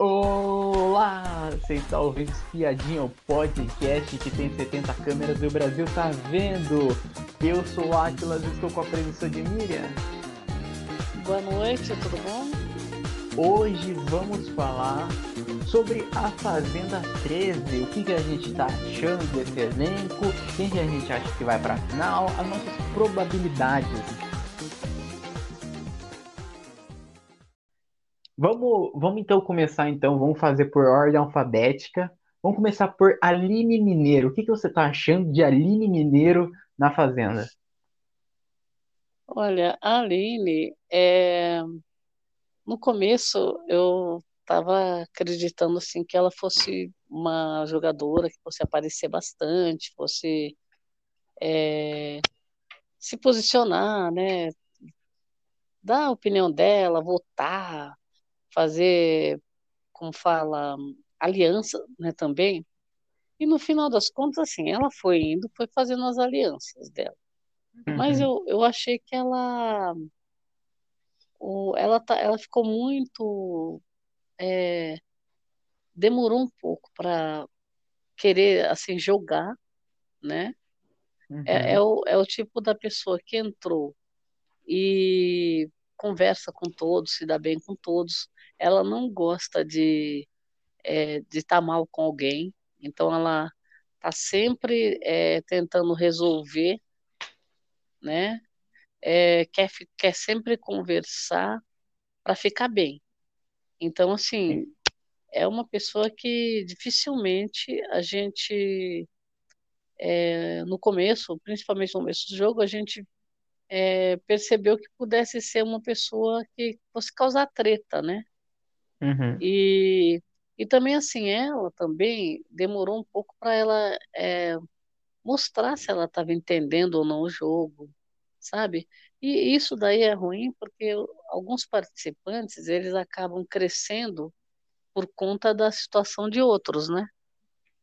Olá! Você está ouvindo Espiadinha, o podcast que tem 70 câmeras e o Brasil tá vendo. Eu sou o Atlas e estou com a presença de Miriam. Boa noite, tudo bom? Hoje vamos falar sobre a Fazenda 13, o que, que a gente está achando desse elenco, quem que a gente acha que vai para a final, as nossas probabilidades. Vamos, vamos então começar então, vamos fazer por ordem alfabética. Vamos começar por Aline Mineiro. O que, que você está achando de Aline Mineiro na Fazenda? Olha, Aline, é... no começo eu estava acreditando assim que ela fosse uma jogadora que fosse aparecer bastante, fosse é... se posicionar, né? Dar a opinião dela, votar, fazer, como fala, aliança, né, também. E no final das contas, assim, ela foi indo, foi fazendo as alianças dela. Uhum. Mas eu, eu achei que ela, o, ela, tá, ela ficou muito, é, demorou um pouco para querer, assim, jogar, né? Uhum. É, é, o, é o tipo da pessoa que entrou e conversa com todos, se dá bem com todos, ela não gosta de é, de estar tá mal com alguém, então ela está sempre é, tentando resolver, né? É, quer, quer sempre conversar para ficar bem. Então, assim, é uma pessoa que dificilmente a gente, é, no começo, principalmente no começo do jogo, a gente é, percebeu que pudesse ser uma pessoa que fosse causar treta, né? Uhum. E, e também, assim, ela também demorou um pouco para ela é, mostrar se ela estava entendendo ou não o jogo, sabe? E isso daí é ruim porque alguns participantes, eles acabam crescendo por conta da situação de outros, né?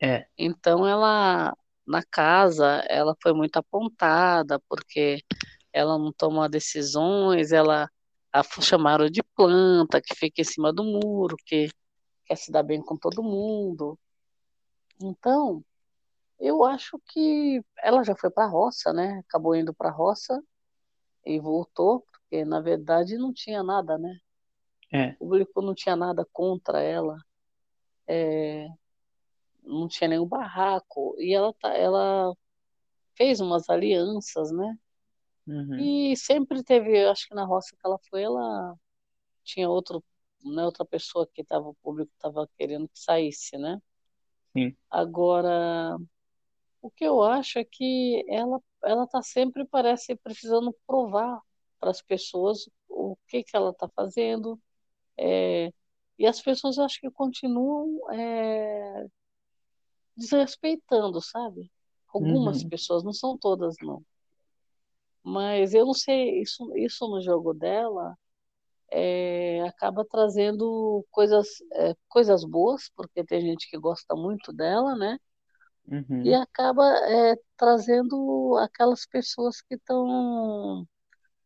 É. Então, ela, na casa, ela foi muito apontada porque ela não toma decisões, ela a chamaram de planta, que fica em cima do muro, que quer se dar bem com todo mundo. Então, eu acho que ela já foi para a roça, né? Acabou indo para a roça e voltou, porque na verdade não tinha nada, né? É. O público não tinha nada contra ela, é, não tinha nenhum barraco e ela tá, ela fez umas alianças, né? Uhum. E sempre teve, acho que na roça que ela foi, ela tinha outro, né, outra pessoa que estava, o público estava querendo que saísse, né? Sim. Agora, o que eu acho é que ela ela está sempre parece precisando provar para as pessoas o que que ela está fazendo, é, e as pessoas acho que continuam é, desrespeitando, sabe? Algumas uhum. pessoas, não são todas não. Mas eu não sei, isso, isso no jogo dela é, acaba trazendo coisas, é, coisas boas, porque tem gente que gosta muito dela, né? Uhum. E acaba é, trazendo aquelas pessoas que estão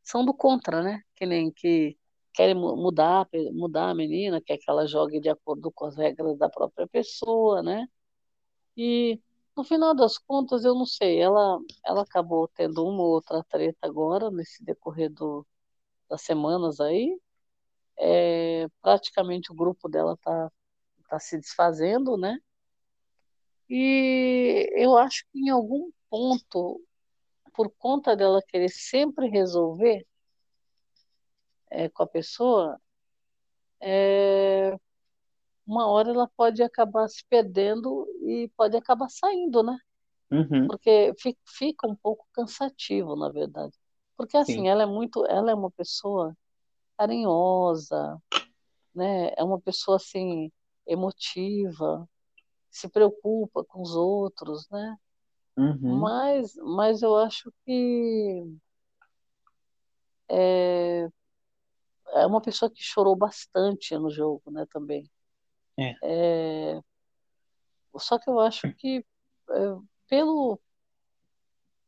são do contra, né? Que nem que querem mudar, mudar a menina, quer que ela jogue de acordo com as regras da própria pessoa, né? E no final das contas, eu não sei, ela, ela acabou tendo uma ou outra treta agora, nesse decorrer do, das semanas aí. É, praticamente o grupo dela tá, tá se desfazendo, né? E eu acho que em algum ponto, por conta dela querer sempre resolver é, com a pessoa, é, uma hora ela pode acabar se perdendo e pode acabar saindo, né? Uhum. Porque fica um pouco cansativo, na verdade. Porque assim, Sim. ela é muito, ela é uma pessoa carinhosa, né? É uma pessoa assim emotiva, se preocupa com os outros, né? Uhum. Mas, mas eu acho que é, é uma pessoa que chorou bastante no jogo, né? Também. É. É, só que eu acho que é, pelo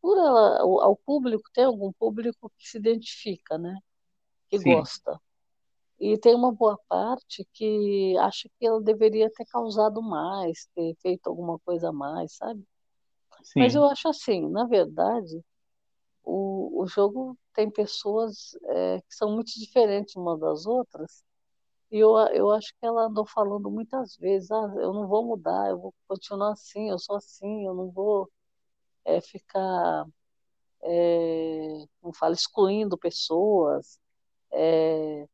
por ela, ao público, tem algum público que se identifica, né? Que Sim. gosta. E tem uma boa parte que acha que ela deveria ter causado mais, ter feito alguma coisa a mais, sabe? Mas Sim, eu acho assim, na verdade, o, o jogo tem pessoas é, que são muito diferentes uma das outras, e eu, eu acho que ela andou falando muitas vezes, ah, eu não vou mudar, eu vou continuar assim, eu sou assim, eu não vou é, ficar, é, como fala, excluindo pessoas, é,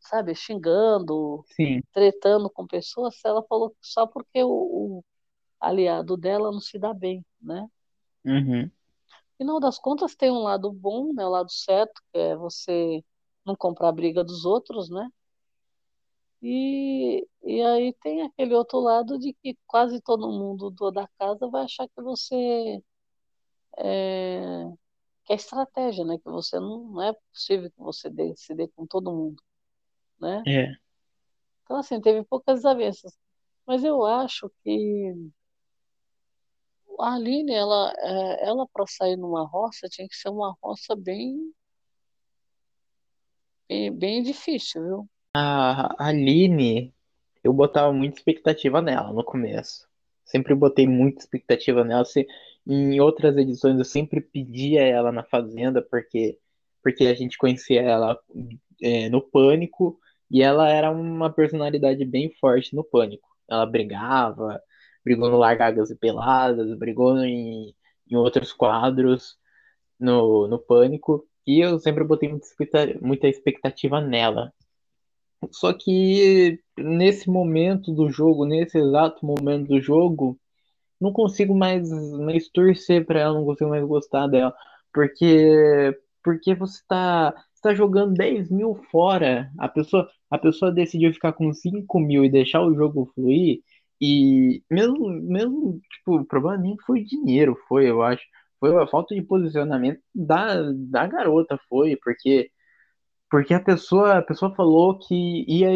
sabe, xingando, sim. tretando com pessoas, ela falou só porque o, o aliado dela não se dá bem, né? Uhum. Final das contas tem um lado bom, né, o lado certo, que é você não comprar a briga dos outros, né? E, e aí tem aquele outro lado de que quase todo mundo do, da casa vai achar que você é, que é estratégia, né? Que você não, não é possível que você dê, se dê com todo mundo, né? É. Então, assim, teve poucas desavenças. Mas eu acho que a Aline, ela, é, ela para sair numa roça, tinha que ser uma roça bem, bem, bem difícil, viu? A Aline, eu botava muita expectativa nela no começo. Sempre botei muita expectativa nela. Se, em outras edições eu sempre pedia ela na Fazenda, porque, porque a gente conhecia ela é, no Pânico, e ela era uma personalidade bem forte no Pânico. Ela brigava, brigou no Largadas e Peladas, brigou em, em outros quadros no, no Pânico, e eu sempre botei muita expecta- muita expectativa nela. Só que nesse momento do jogo, nesse exato momento do jogo, não consigo mais, mais torcer pra ela, não consigo mais gostar dela. Porque, porque você tá, você tá jogando 10 mil fora. A pessoa, a pessoa decidiu ficar com 5 mil e deixar o jogo fluir. E mesmo, mesmo, tipo, o problema nem foi dinheiro, foi, eu acho. Foi a falta de posicionamento da, da garota, foi, porque porque a pessoa, a pessoa falou que ia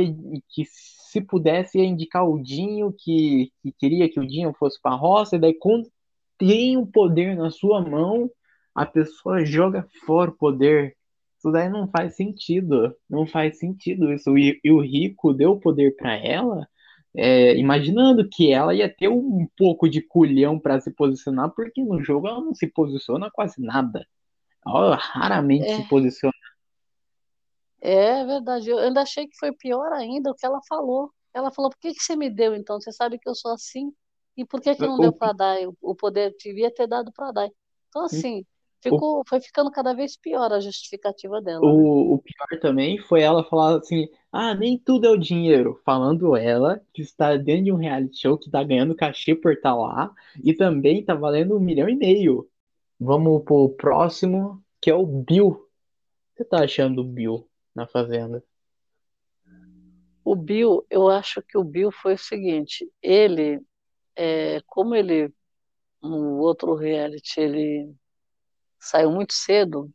que se pudesse ia indicar o Dinho, que, que queria que o Dinho fosse para a roça, e daí quando tem o poder na sua mão, a pessoa joga fora o poder. Isso daí não faz sentido. Não faz sentido isso. E, e o Rico deu o poder para ela, é, imaginando que ela ia ter um pouco de culhão para se posicionar, porque no jogo ela não se posiciona quase nada. Ela raramente se É, posiciona. É verdade. Eu ainda achei que foi pior ainda o que ela falou. Ela falou: por que que você me deu então? Você sabe que eu sou assim? E por que que não deu O, para dar? O o poder devia ter dado para dar. Então, assim, o ficou, foi ficando cada vez pior a justificativa dela, né? O, o pior também foi ela falar assim: ah, nem tudo é o dinheiro. Falando ela que está dentro de um reality show que está ganhando cachê por estar lá e também está valendo um milhão e meio. Vamos pro próximo, que é o Bill. O que você tá achando do Bill na Fazenda? O Bill, eu acho que o Bill foi o seguinte: ele, é, como ele, no outro reality, ele saiu muito cedo,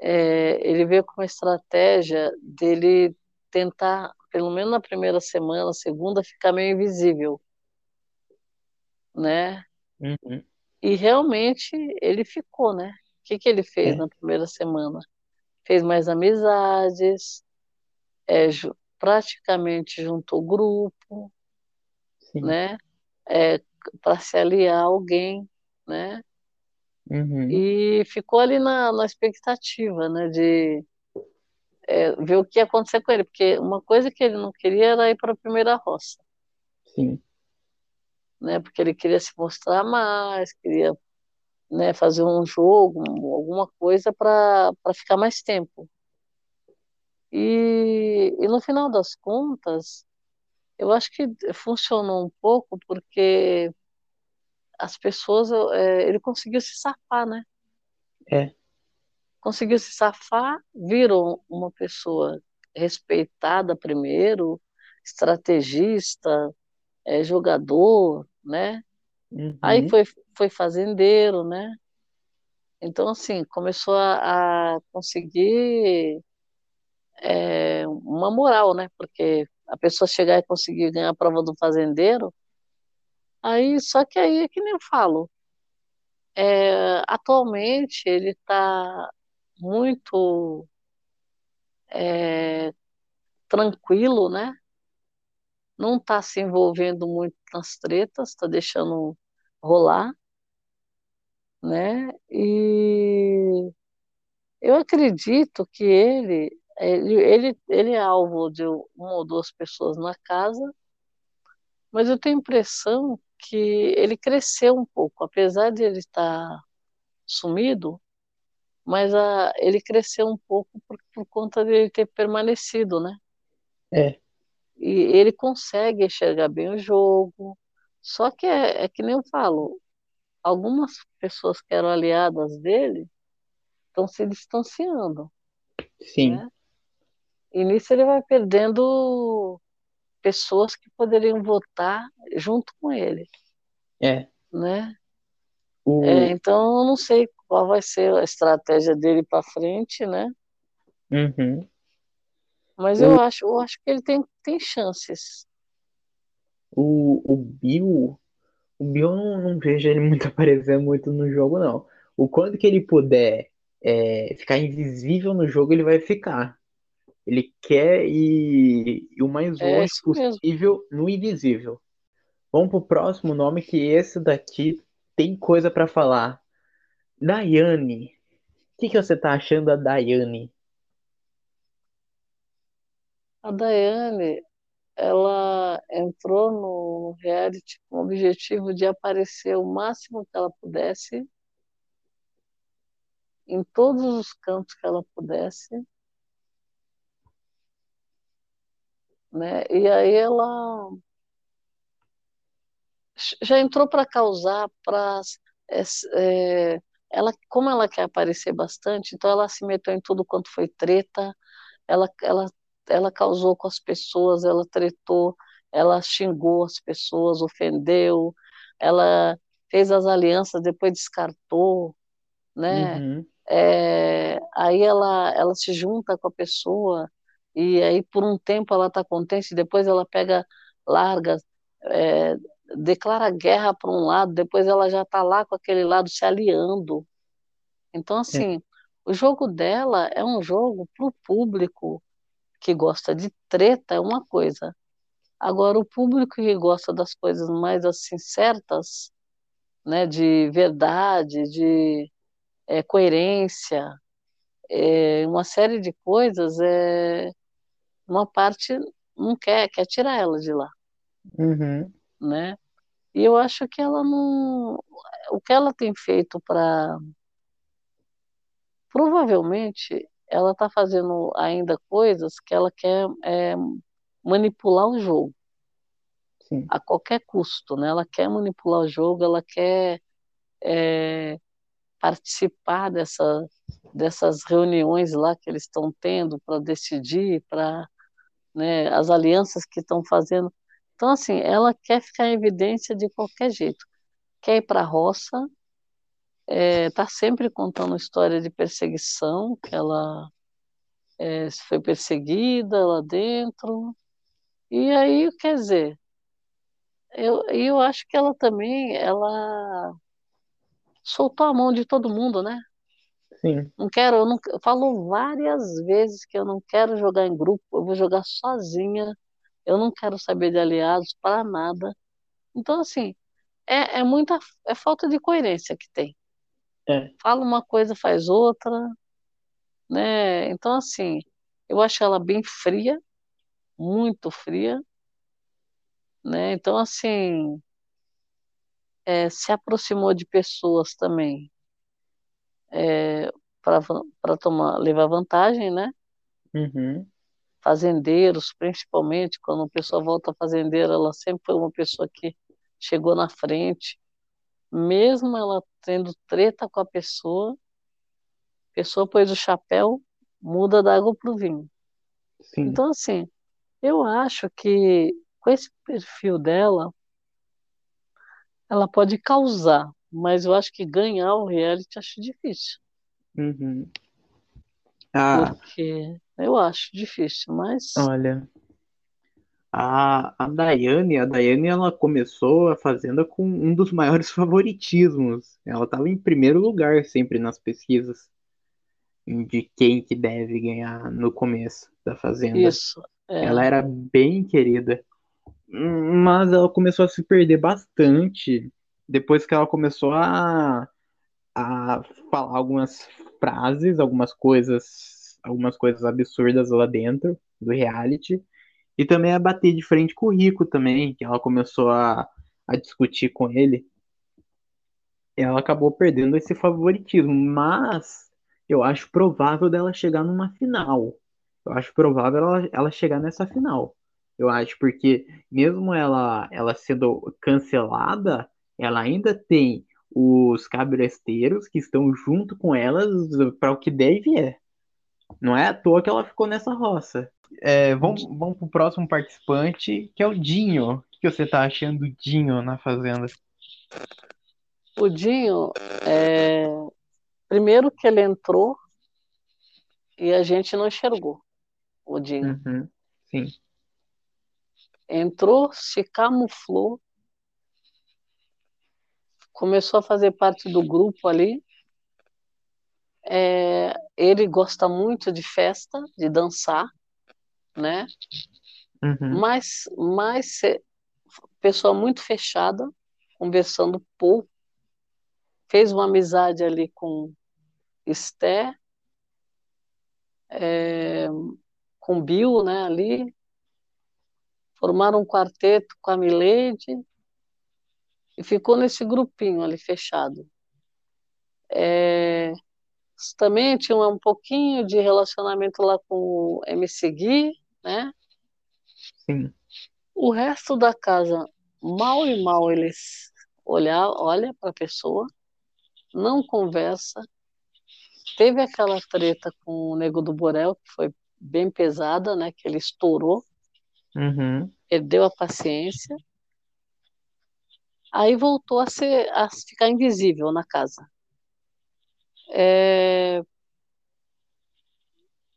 é, ele veio com uma estratégia dele tentar, pelo menos na primeira semana, segunda, ficar meio invisível, né? Uhum, E realmente ele ficou, né? O que que ele fez é, na primeira semana? Fez mais amizades, é, praticamente juntou grupo, sim. né? É, para se aliar a alguém, né? Uhum, E ficou ali na, na expectativa, né? De é, ver o que ia acontecer com ele, porque uma coisa que ele não queria era ir para a primeira roça, sim. né? Porque ele queria se mostrar mais, queria, né, fazer um jogo, um- alguma coisa para ficar mais tempo. E, e no final das contas, eu acho que funcionou um pouco porque as pessoas, é, ele conseguiu se safar, né? É. Conseguiu se safar, viram uma pessoa respeitada primeiro, estrategista, é, jogador, né? Aí Uhum, foi, foi fazendeiro, né? Então, assim, começou a, a conseguir é, uma moral, né? Porque a pessoa chegar e conseguir ganhar a prova do fazendeiro, aí, só que aí é que nem eu falo, é, atualmente ele está muito é, tranquilo, né? Não está se envolvendo muito nas tretas, está deixando rolar, né? E eu acredito que ele, ele, ele, ele é alvo de uma ou duas pessoas na casa, mas eu tenho a impressão que ele cresceu um pouco, apesar de ele estar sumido, mas a, ele cresceu um pouco por, por conta de ele ter permanecido, né? É. E ele consegue enxergar bem o jogo, só que é, é que nem eu falo, algumas pessoas que eram aliadas dele estão se distanciando. Sim. Né? E nisso ele vai perdendo pessoas que poderiam votar junto com ele. É. Né? O... É, então eu não sei qual vai ser a estratégia dele para frente, né? Uhum. Mas o... eu acho, eu acho que ele tem, tem chances. O, o Bill, o Bill eu não, não vejo ele muito aparecer muito no jogo, não. O quanto que ele puder é, ficar invisível no jogo, ele vai ficar. Ele quer ir, ir o mais É longe isso mesmo. possível no invisível. Vamos pro próximo nome, que esse daqui tem coisa para falar. Daiane. O que, que você tá achando da Daiane? A Daiane, ela entrou no reality com o objetivo de aparecer o máximo que ela pudesse, em todos os campos que ela pudesse, né? E aí ela já entrou para causar, para é, é, ela, como ela quer aparecer bastante, então ela se meteu em tudo quanto foi treta, ela, ela, ela causou com as pessoas, ela tretou, ela xingou as pessoas, ofendeu, ela fez as alianças, depois descartou, né? Uhum. É, aí ela, ela se junta com a pessoa e aí por um tempo ela está contente, depois ela pega, larga, é, declara guerra para um lado, depois ela já está lá com aquele lado se aliando. Então, assim, é. o jogo dela é um jogo para o público que gosta de treta, é uma coisa. Agora, o público que gosta das coisas mais assim certas, né, de verdade, de é, coerência, é, uma série de coisas, é, uma parte não quer, quer tirar ela de lá. Uhum. Né? E eu acho que ela não. O que ela tem feito para. Provavelmente ela está fazendo ainda coisas que ela quer é, manipular o jogo. Sim. A qualquer custo, né? Ela quer manipular o jogo, ela quer é, participar dessa, dessas reuniões lá que eles estão tendo para decidir, para né, as alianças que estão fazendo. Então, assim, ela quer ficar em evidência de qualquer jeito. Quer ir para a roça, está é, tá sempre contando história de perseguição, que ela é, foi perseguida lá dentro. E aí, quer dizer, eu, eu acho que ela também, ela soltou a mão de todo mundo, né? Sim. Não quero, eu, não, eu falo várias vezes que eu não quero jogar em grupo, eu vou jogar sozinha, eu não quero saber de aliados para nada. Então, assim, é, é muita é falta de coerência que tem. É. Fala uma coisa, faz outra, né? Então, assim, eu acho ela bem fria, muito fria, né? Então, assim, é, se aproximou de pessoas também é, para tomar levar vantagem, né? Uhum. Fazendeiros, principalmente, quando a pessoa volta fazendeira, ela sempre foi uma pessoa que chegou na frente, mesmo ela tendo treta com a pessoa, a pessoa pôs o chapéu, muda da água para o vinho. Sim. Então, assim, eu acho que com esse perfil dela, ela pode causar, mas eu acho que ganhar o reality acho difícil. Uhum. Ah, Porque eu acho difícil, mas olha, a, a Daiane, a Daiane, ela começou a Fazenda com um dos maiores favoritismos. Ela estava em primeiro lugar sempre nas pesquisas. de quem que deve ganhar no começo da Fazenda. Isso. É. Ela era bem querida, mas ela começou a se perder bastante depois que ela começou a, a falar algumas frases, algumas coisas, algumas coisas absurdas lá dentro do reality. E também a bater de frente com o Rico também, que ela começou a, a discutir com ele. Ela acabou perdendo esse favoritismo, mas eu acho provável dela chegar numa final. Eu acho provável ela, ela chegar nessa final. Eu acho porque mesmo ela ela sendo cancelada, ela ainda tem os cabresteiros que estão junto com elas para o que deve é. Não é à toa que ela ficou nessa roça. É, vamos, vamos pro próximo participante, que é o Dinho. O que você tá achando do Dinho na Fazenda? O Dinho, é... primeiro que ele entrou e a gente não enxergou o Dinho. Uhum, sim. Entrou, se camuflou, começou a fazer parte do grupo ali. É... ele gosta muito de festa, de dançar né? Uhum. Mas, mas pessoa muito fechada, conversando pouco, fez uma amizade ali com Esther, é, com Bill, né, ali, formaram um quarteto com a Milady e ficou nesse grupinho ali fechado. É, também tinha um pouquinho de relacionamento lá com o MC Gui, né? Sim. O resto da casa, mal e mal eles olhar, olha para a pessoa, não conversa. Teve aquela treta com o Nego do Borel, que foi bem pesada, né? Que ele estourou, uhum. perdeu a paciência. Aí voltou a, ser, a ficar invisível na casa. É...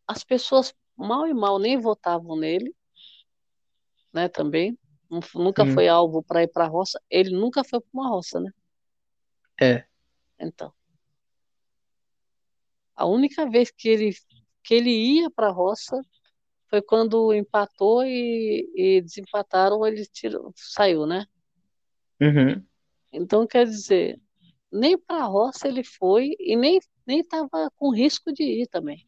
As pessoas mal e mal nem votavam nele, né, também. Nunca foi alvo para ir para a roça. Ele nunca foi para uma roça, né? É. Então. A única vez que ele, que ele ia para a roça foi quando empatou e, e desempataram, ele tirou, saiu, né? Uhum. Então, quer dizer, nem para a roça ele foi e nem nem estava com risco de ir também.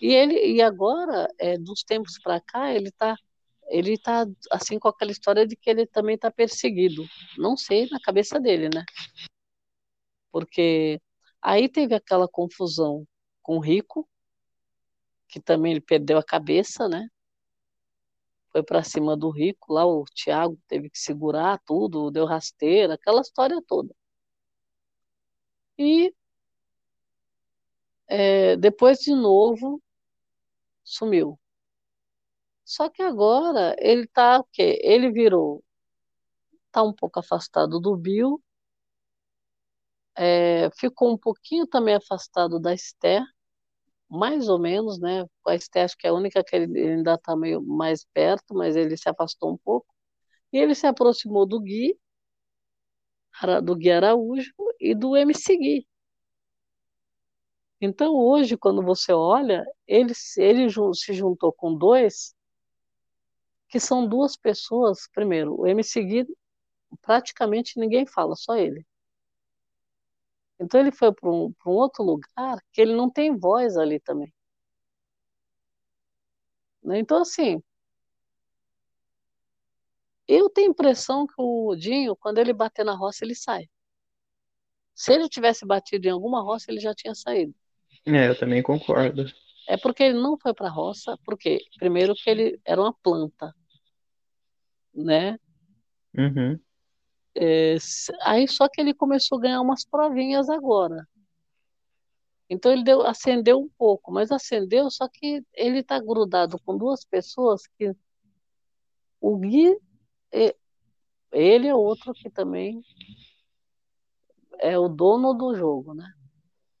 E ele e agora, é, dos tempos para cá, ele está ele tá assim com aquela história de que ele também está perseguido. Não sei na cabeça dele, né? Porque aí teve aquela confusão com o Rico, que também ele perdeu a cabeça, né? Foi para cima do Rico, lá o Thiago teve que segurar tudo, deu rasteira, aquela história toda. E é, depois de novo sumiu. Só que agora ele tá o quê? Ele virou, tá um pouco afastado do Bill, é, ficou um pouquinho também afastado da Esther, mais ou menos, né? A Esther acho que é a única que ele ainda está meio mais perto, mas ele se afastou um pouco. E ele se aproximou do Gui, do Gui Araújo e do MC Gui. Então, hoje, quando você olha, ele, ele se juntou com dois, que são duas pessoas. Primeiro, o MC Gui, praticamente ninguém fala, só ele. Então, ele foi para um, um outro lugar que ele não tem voz ali também. Né? Então, assim, eu tenho a impressão que o Dinho, quando ele bater na roça, ele sai. Se ele tivesse batido em alguma roça, ele já tinha saído. É, eu também concordo. É porque ele não foi para a roça, porque primeiro que ele era uma planta, né? Uhum. É, aí só que ele começou a ganhar umas provinhas agora. Então ele deu, acendeu um pouco, mas acendeu, só que ele está grudado com duas pessoas que o Gui, ele é outro que também é o dono do jogo, né?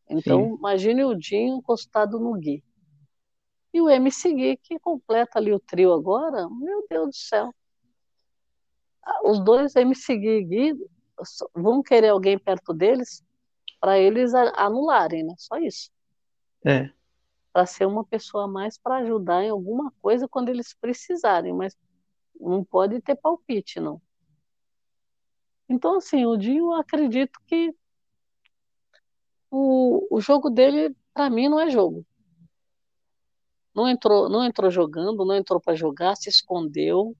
Então, Sim. imagine o Dinho encostado no Gui. E o MC Gui, que completa ali o trio agora, meu Deus do céu. Ah, os dois, MC Gui e Gui, vão querer alguém perto deles para eles anularem, né? Só isso. É. Para ser uma pessoa a mais para ajudar em alguma coisa quando eles precisarem, mas não pode ter palpite, não. Então, assim, o Dinho, eu acredito que o, o jogo dele, para mim, não é jogo. Não entrou, não entrou jogando, não entrou para jogar, se escondeu,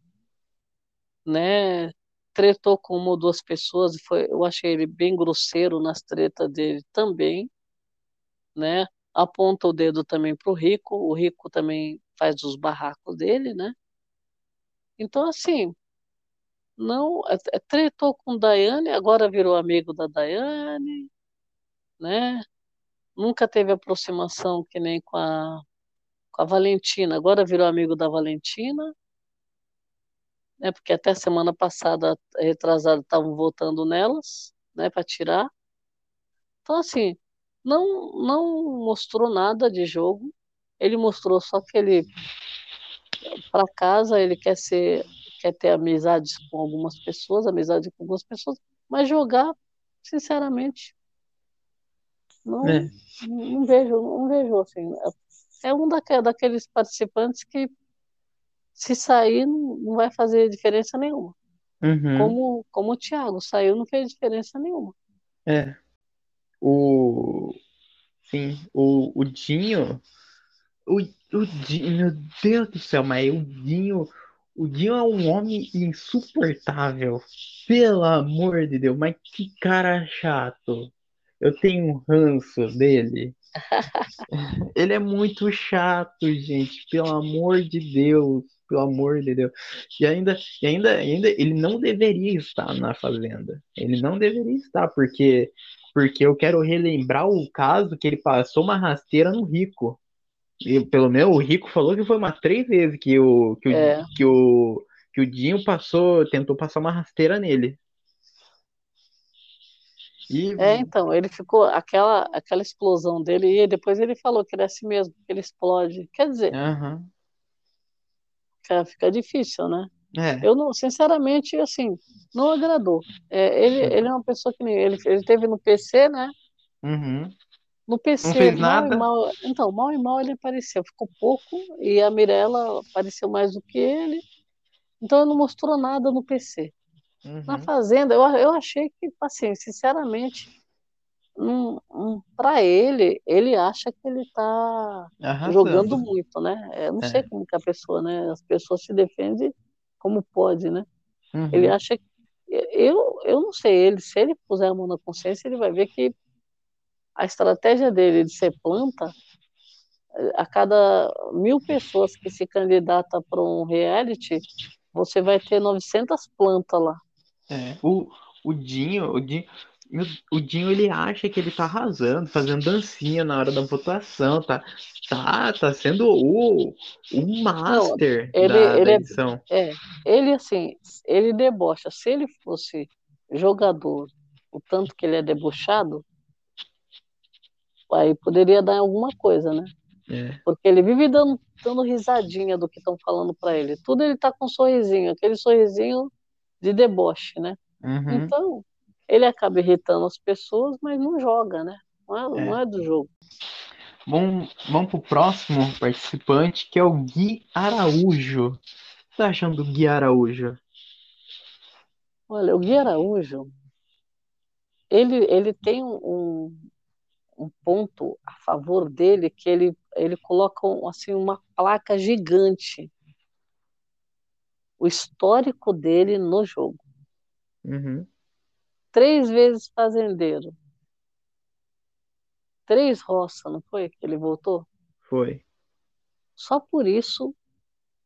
né? Tretou com uma ou duas pessoas, foi, eu achei ele bem grosseiro nas tretas dele também, né? Aponta o dedo também para o Rico, o Rico também faz os barracos dele, né? Então, assim, não é, é, tretou com Daiane, agora virou amigo da Daiane, né? Nunca teve aproximação que nem com a, com a Valentina, agora virou amigo da Valentina, né? Porque até semana passada, retrasada, estavam votando nelas, né? Para tirar. Então, assim, não, não mostrou nada de jogo. Ele mostrou só que ele para casa ele quer ser quer ter amizades com algumas pessoas, amizade com algumas pessoas, mas jogar, sinceramente, não, é. não, vejo, não vejo assim. É um daqueles participantes que se sair não, não vai fazer diferença nenhuma. Uhum. Como, como o Thiago saiu, não fez diferença nenhuma. É. O. Sim, o, o Dinho. O, o Dinho, meu Deus do céu, mas o Dinho o Dinho é um homem insuportável. Pelo amor de Deus, mas que cara chato. Eu tenho um ranço dele. Ele é muito chato, gente. Pelo amor de Deus. Pelo amor de Deus. E ainda, e ainda, ainda ele não deveria estar na fazenda. Ele não deveria estar, porque porque eu quero relembrar o caso que ele passou uma rasteira no Rico. E, pelo menos o Rico falou que foi umas três vezes que o, que o, é. que o, que o Dinho passou, tentou passar uma rasteira nele. E... É, então, ele ficou, aquela, aquela explosão dele, e depois ele falou que ele é assim mesmo, que ele explode. Quer dizer, uhum. fica, fica difícil, né? É. Eu não, sinceramente, assim, não agradou. É, ele, ele é uma pessoa que nem ele, ele teve no PC, né? Uhum. No PC, não fez mal nada. mal. Então, mal e mal ele apareceu. Ficou pouco e a Mirella apareceu mais do que ele. Então ele não mostrou nada no PC. Uhum. Na Fazenda, eu, eu achei que, assim, sinceramente, para ele, ele acha que ele está jogando muito, né? Eu não é. sei como que a pessoa, né? As pessoas se defendem como pode, né? Uhum. Ele acha que. Eu, eu não sei, ele, se ele puser a mão na consciência, ele vai ver que a estratégia dele de ser planta, a cada mil pessoas que se candidata para um reality, você vai ter 900 plantas lá. É, o, o Dinho, o Dinho, o Dinho ele acha que ele tá arrasando, fazendo dancinha na hora da votação, tá, tá, tá sendo o, o master Não, ele, da, ele da é- edição. É, ele assim, ele debocha. Se ele fosse jogador, o tanto que ele é debochado, aí poderia dar alguma coisa, né? É. Porque ele vive dando, dando risadinha do que estão falando para ele. Tudo ele tá com um sorrisinho, aquele sorrisinho de deboche, né? Uhum. Então, ele acaba irritando as pessoas, mas não joga, né? Não é, É. não é do jogo. Vamos, vamos pro próximo participante, que é o Gui Araújo. O que você tá achando do Gui Araújo? Olha, o Gui Araújo, ele, ele tem um, um ponto a favor dele que ele, ele coloca assim, uma placa gigante. O histórico dele no jogo. Uhum. Três vezes fazendeiro. Três roça, não foi que ele voltou? Foi. Só por isso,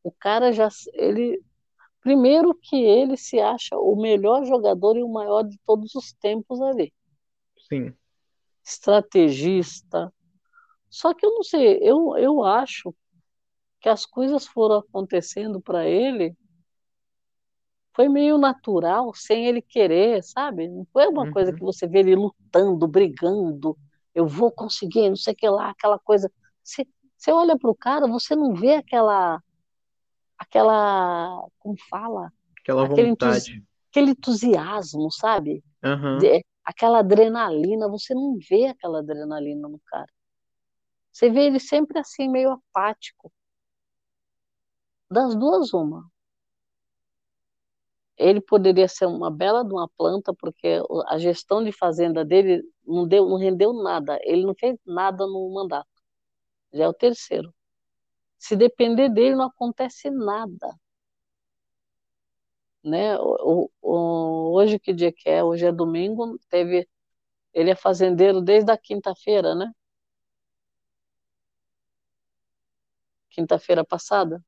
o cara já. Ele, primeiro que ele se acha o melhor jogador e o maior de todos os tempos ali. Sim. Estrategista. Só que eu não sei, eu, eu acho que as coisas foram acontecendo para ele foi meio natural, sem ele querer, sabe? Não foi uma Uhum. coisa que você vê ele lutando, brigando, eu vou conseguir, não sei o que lá, aquela coisa. Você, você olha para o cara, você não vê aquela, aquela, como fala? Aquela Aquele vontade. Aquele entusiasmo, sabe? Aham. De- aquela adrenalina, você não vê aquela adrenalina no cara. Você vê ele sempre assim, meio apático. Das duas, uma. Ele poderia ser uma bela de uma planta, porque a gestão de fazenda dele não, deu, não rendeu nada. Ele não fez nada no mandato. Já é o terceiro. Se depender dele, não acontece nada. Né? O, o, hoje que dia que é? Hoje é domingo, teve. Ele é fazendeiro desde a quinta-feira, né? Quinta-feira passada.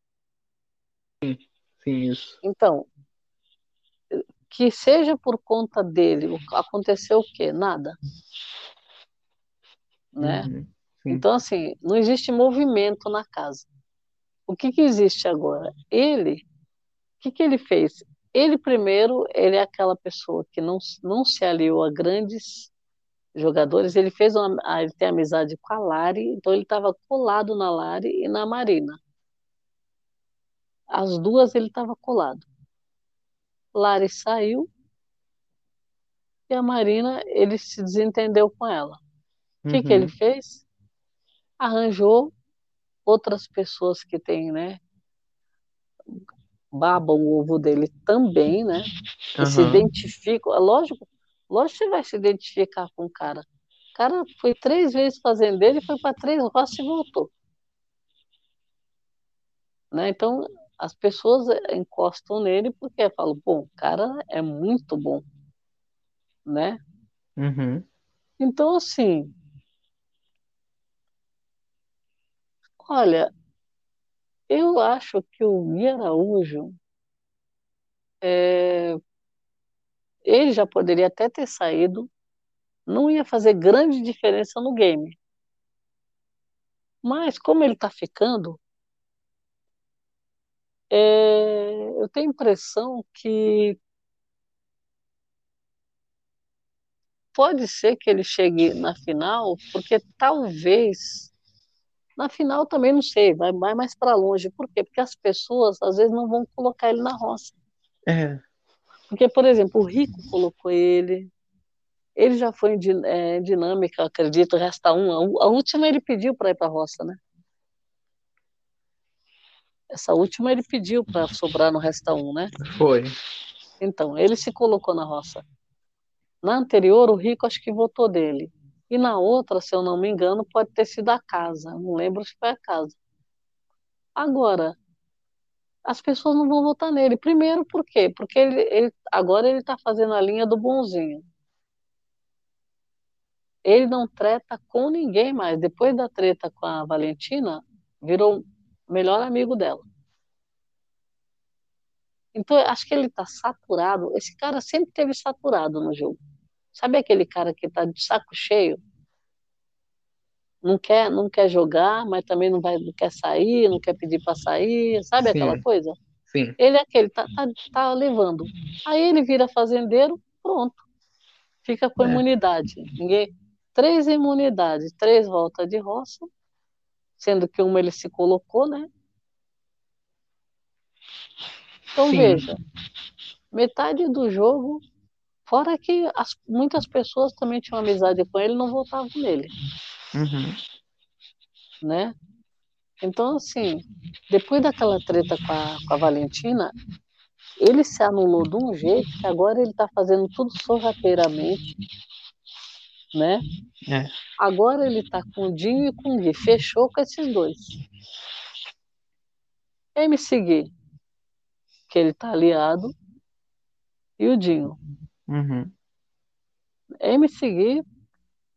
Sim, sim, isso. Então, que seja por conta dele, aconteceu o quê? Nada. Né? Uhum, então, assim, não existe movimento na casa. O que, que existe agora? Ele, o que, que ele fez? Ele, primeiro, ele é aquela pessoa que não, não se aliou a grandes jogadores. Ele fez uma, ele tem amizade com a Lari, então ele estava colado na Lari e na Marina. As duas ele estava colado. Lari saiu e a Marina ele se desentendeu com ela. O que, uhum. que ele uhum. fez? Arranjou outras pessoas que têm, né? Babam o ovo dele também, né? Que uhum. se identificam. É lógico, lógico que você vai se identificar com o cara. O cara foi três vezes fazendeiro e foi para três roças e voltou. Né? Então, as pessoas encostam nele porque falam, bom, o cara é muito bom, né? Uhum. Então, assim, olha, eu acho que o Gui Araújo, é, ele já poderia até ter saído, não ia fazer grande diferença no game. Mas como ele está ficando, é, eu tenho a impressão que pode ser que ele chegue na final, porque talvez na final também não sei, vai, vai mais para longe. Por quê? Porque as pessoas às vezes não vão colocar ele na roça. É. Porque, por exemplo, o Rico colocou ele, ele já foi em é, dinâmica, acredito, resta um. A última ele pediu para ir para a roça, né? Essa última ele pediu para sobrar no Resta 1, né? Foi. Então, ele se colocou na roça. Na anterior, o Rico acho que votou dele. E na outra, se eu não me engano, pode ter sido a casa. Não lembro se foi a casa. Agora, as pessoas não vão votar nele. Primeiro, por quê? Porque ele, ele agora ele está fazendo a linha do bonzinho. Ele não treta com ninguém mais. Depois da treta com a Valentina, virou melhor amigo dela. Então, acho que ele está saturado. Esse cara sempre teve saturado no jogo. Sabe aquele cara que está de saco cheio? Não quer, não quer jogar, mas também não, vai, não quer sair, não quer pedir para sair, sabe Sim. aquela coisa? Sim. Ele é aquele, tá, tá, tá levando. Aí ele vira fazendeiro, pronto. Fica com é. imunidade. Ninguém, três imunidades, três voltas de roça, sendo que uma ele se colocou, né? Então Sim. veja, metade do jogo, fora que as, muitas pessoas também tinham amizade com ele, não votavam nele, uhum. né? Então assim, depois daquela treta com a, com a Valentina, ele se anulou de um jeito que agora ele está fazendo tudo sorrateiramente, né? É. Agora ele está com o Dinho e com o Gui, fechou com esses dois. MC Gui, que ele está aliado, e o Dinho. Uhum. MC Gui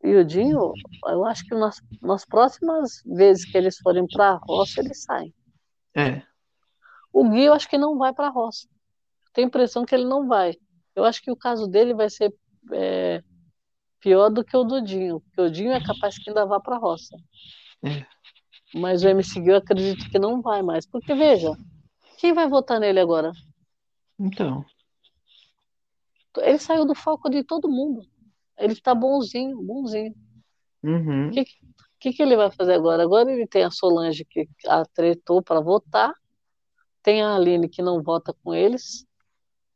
e o Dinho, eu acho que nas, nas próximas vezes que eles forem para a roça, eles saem. É. O Gui, eu acho que não vai para a roça. Tenho a impressão que ele não vai. Eu acho que o caso dele vai ser é, pior do que o do Dinho, porque o Dinho é capaz que ainda vá para a roça. É. Mas o MC Gui eu acredito que não vai mais, porque veja, quem vai votar nele agora? Então. Ele saiu do foco de todo mundo. Ele está bonzinho, bonzinho. O uhum. que, que, que ele vai fazer agora? Agora ele tem a Solange que a tretou para votar, tem a Aline que não vota com eles,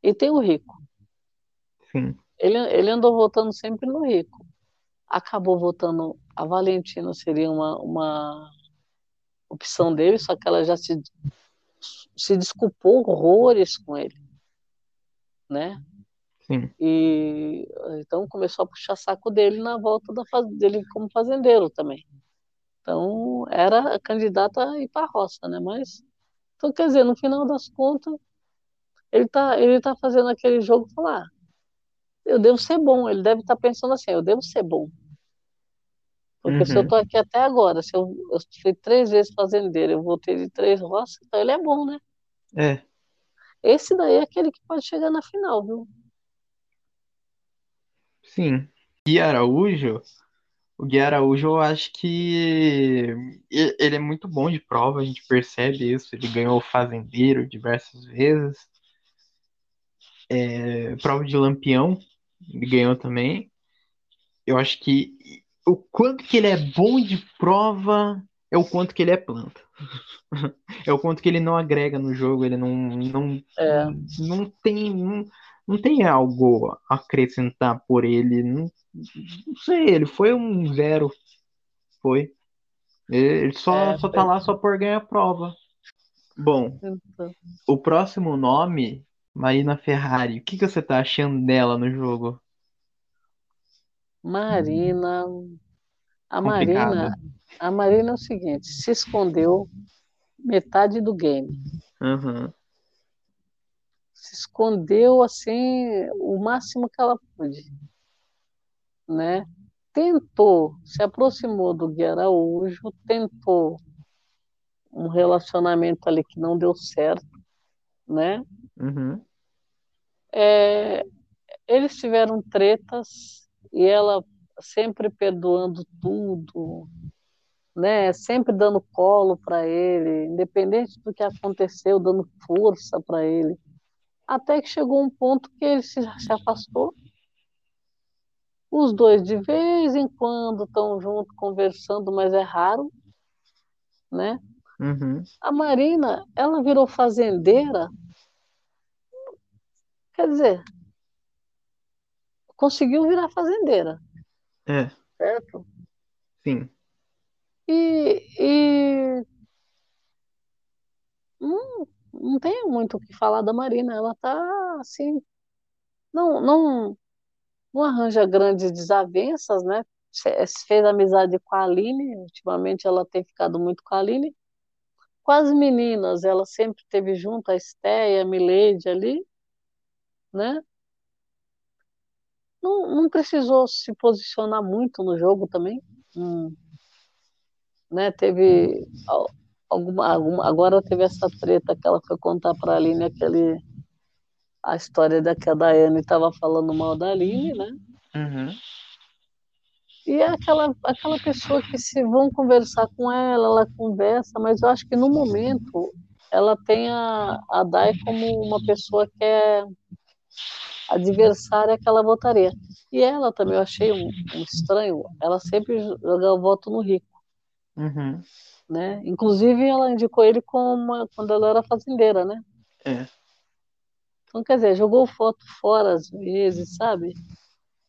e tem o Rico. Sim. Ele, ele andou votando sempre no rico. Acabou votando a Valentina seria uma, uma opção dele, só que ela já se, se desculpou horrores com ele, né? Sim. E então começou a puxar saco dele na volta da faz... dele como fazendeiro também. Então era candidata a ir para a roça, né? Mas então quer dizer, no final das contas, ele tá ele tá fazendo aquele jogo falar, eu devo ser bom. Ele deve estar tá pensando assim, eu devo ser bom. Porque uhum. se eu estou uhum. aqui até agora, se eu, eu fui três vezes fazendeiro, eu voltei de três roças, então ele é bom, né? É. Esse daí é aquele que pode chegar na final, viu? Sim. Gui Araújo, o Gui Araújo, eu acho que ele é muito bom de prova, a gente percebe isso. Ele ganhou o fazendeiro diversas vezes. É, prova de lampião, ele ganhou também. Eu acho que o quanto que ele é bom de prova é o quanto que ele é planta. é o quanto que ele não agrega no jogo, ele não não, é. não tem não, não tem algo a acrescentar por ele. Não, não sei, ele foi um zero. Foi. Ele só, é, só tá lá só por ganhar prova. Bom, o próximo nome, Marina Ferrari. O que, que você tá achando dela no jogo? Marina. A Marina, a Marina é o seguinte, se escondeu metade do game. Uhum. Se escondeu assim o máximo que ela pôde. Né? Tentou, se aproximou do Gui Araújo, tentou um relacionamento ali que não deu certo, né? Uhum. É, eles tiveram tretas e ela sempre perdoando tudo, né? Sempre dando colo para ele, independente do que aconteceu, dando força para ele. Até que chegou um ponto que ele se, se afastou. Os dois de vez em quando estão juntos conversando, mas é raro, né? Uhum. A Marina, ela virou fazendeira. Quer dizer, conseguiu virar fazendeira. É. Certo? Sim. E, e não, não tem muito o que falar da Marina. Ela tá assim. Não, não, não arranja grandes desavenças, né? Fez amizade com a Aline, ultimamente ela tem ficado muito com a Aline. Com as meninas, ela sempre teve junto a Estéia, a Mileide ali, né? não, não precisou se posicionar muito no jogo também. Hum. Né, teve alguma, alguma, agora teve essa treta que ela foi contar para a Aline aquele a história da que a Daiane estava falando mal da Aline, né? Uhum. E é aquela, aquela pessoa que se vão conversar com ela, ela conversa, mas eu acho que no momento ela tem a, a Dai como uma pessoa que é adversária que ela votaria. E ela também, eu achei um, um estranho, ela sempre joga o voto no rico. Uhum. Né? Inclusive, ela indicou ele como quando ela era fazendeira, né? É. Então, quer dizer, jogou o voto fora às vezes, sabe?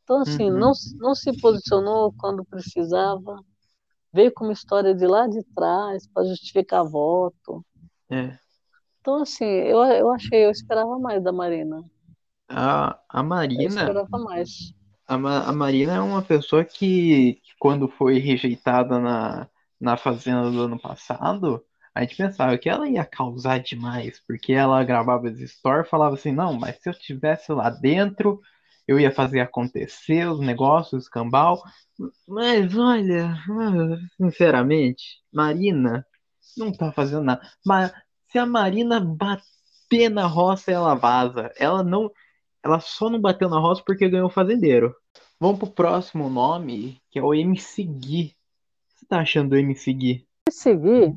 Então, assim, uhum. não, não se posicionou quando precisava, veio com uma história de lá de trás para justificar voto. É. Então, assim, eu, eu achei, eu esperava mais da Marina. A, a Marina. Eu esperava mais. A, a Marina é uma pessoa que, que, quando foi rejeitada na, na Fazenda do ano passado, a gente pensava que ela ia causar demais, porque ela gravava as stories e falava assim, não, mas se eu estivesse lá dentro, eu ia fazer acontecer os negócios, escambau. Mas olha, sinceramente, Marina não tá fazendo nada. Mas se a Marina bater na roça, ela vaza. Ela não ela só não bateu na roça porque ganhou o fazendeiro. Vamos pro próximo nome, que é o MC Gui. O que você tá achando do MC Gui? MC Gui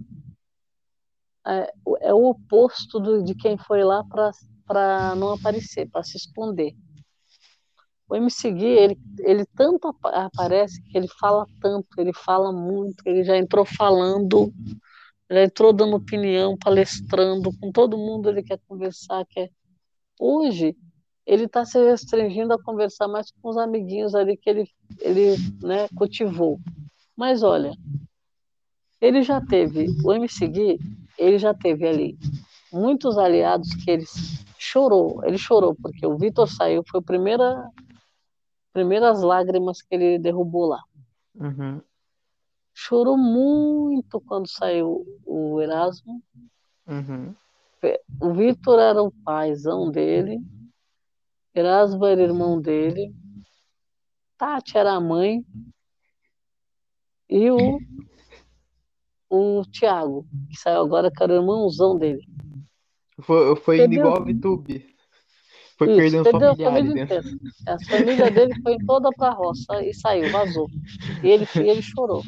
é, é o oposto do, de quem foi lá para não aparecer, para se esconder. O MC Gui, ele, ele tanto aparece que ele fala tanto, ele fala muito, ele já entrou falando, já entrou dando opinião, palestrando com todo mundo, ele quer conversar, quer... Hoje, ele está se restringindo a conversar mais com os amiguinhos ali que ele, ele né, cultivou. Mas olha, ele já teve, o MC Gui, ele já teve ali muitos aliados que ele chorou, ele chorou, porque o Vitor saiu, foi a primeira, primeiras lágrimas que ele derrubou lá. Uhum. Chorou muito quando saiu o Erasmo. Uhum. O Vitor era o paizão dele, Erasmo era irmão dele, Tati era a mãe, e o, o Tiago, que saiu agora, que era o irmãozão dele. Foi, foi Perdeu- igual a Vitube. Foi Isso, perdendo perdeu a família inteira. A família dele foi toda pra roça e saiu, vazou. E ele, e ele chorou.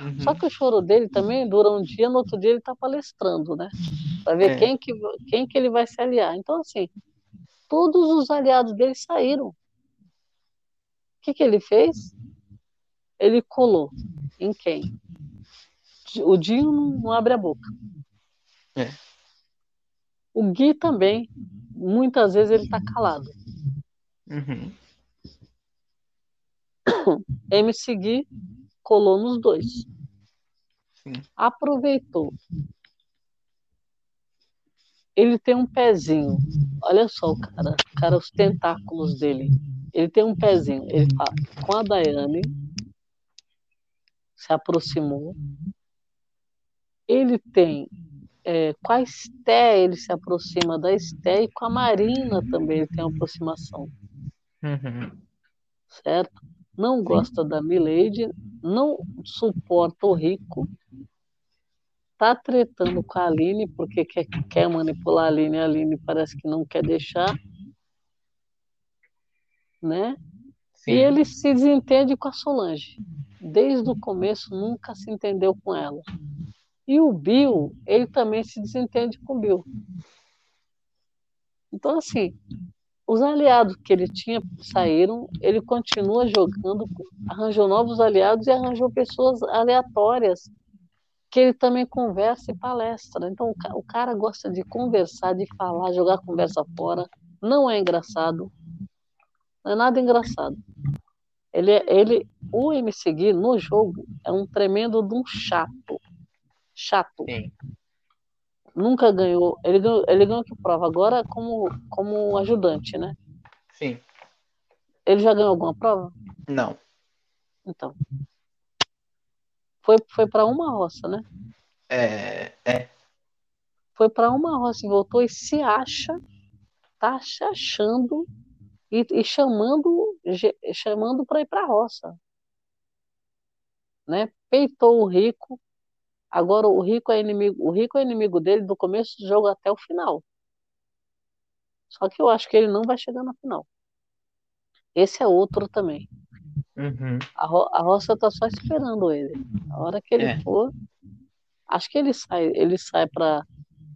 Uhum. Só que o choro dele também dura um dia, no outro dia ele está palestrando, né? Para ver É. quem, que, quem que ele vai se aliar. Então, assim, todos os aliados dele saíram. O que, que ele fez? Ele colou. Em quem? O Dinho não, abre a boca. É. O Gui também, muitas vezes ele está calado. Uhum. MC Gui colou nos dois. Sim. Aproveitou. Ele tem um pezinho. Olha só o cara, o cara, os tentáculos dele. Ele tem um pezinho. Ele fala, com a Daiane, se aproximou. Ele tem é, com a Esté, ele se aproxima da Esté e com a Marina também ele tem uma aproximação, Uhum. certo? Não gosta da Milady, não suporta o Rico, tá tretando com a Aline porque quer, quer manipular a Aline, a Aline parece que não quer deixar, né? Sim. E ele se desentende com a Solange. Desde o começo nunca se entendeu com ela. E o Bill, ele também se desentende com o Bill. Então, assim, os aliados que ele tinha saíram, ele continua jogando, arranjou novos aliados e arranjou pessoas aleatórias que ele também conversa e palestra. Então, o ca- o cara gosta de conversar, de falar, jogar conversa fora. Não é engraçado. Não é nada engraçado. Ele, é- ele, o MC Gui, no jogo, é um tremendo de um chato. Chato. Sim. Nunca ganhou. Ele ganhou, ele ganhou que prova? Agora como, como ajudante, né? Sim. Ele já ganhou alguma prova? Não. Então. Foi, foi para uma roça, né? É. É. Foi para uma roça e voltou e se acha, tá se achando e, e chamando, chamando para ir para a roça. Né? Peitou o rico. Agora o rico é inimigo, o rico é inimigo dele do começo do jogo até o final. Só que eu acho que ele não vai chegar na final. Esse é outro também. Uhum. A, ro a roça tá só esperando ele. A hora que ele É. for, acho que ele sai, ele sai para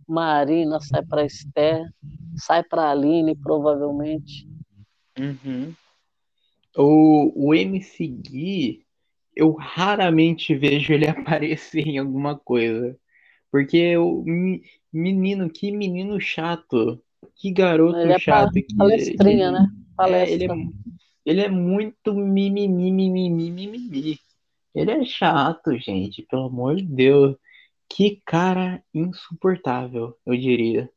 Marina, sai para Esther, sai para Aline, provavelmente. Uhum. O, o MC Gui, eu raramente vejo ele aparecer em alguma coisa. Porque o me- menino, que menino chato. Que garoto Ele é chato. que, Palestrinha, que- né? É, Palestra. ele, é, ele é muito mimimi, mimimi, mimimi. Ele é chato, gente, pelo amor de Deus. Que cara insuportável, eu diria.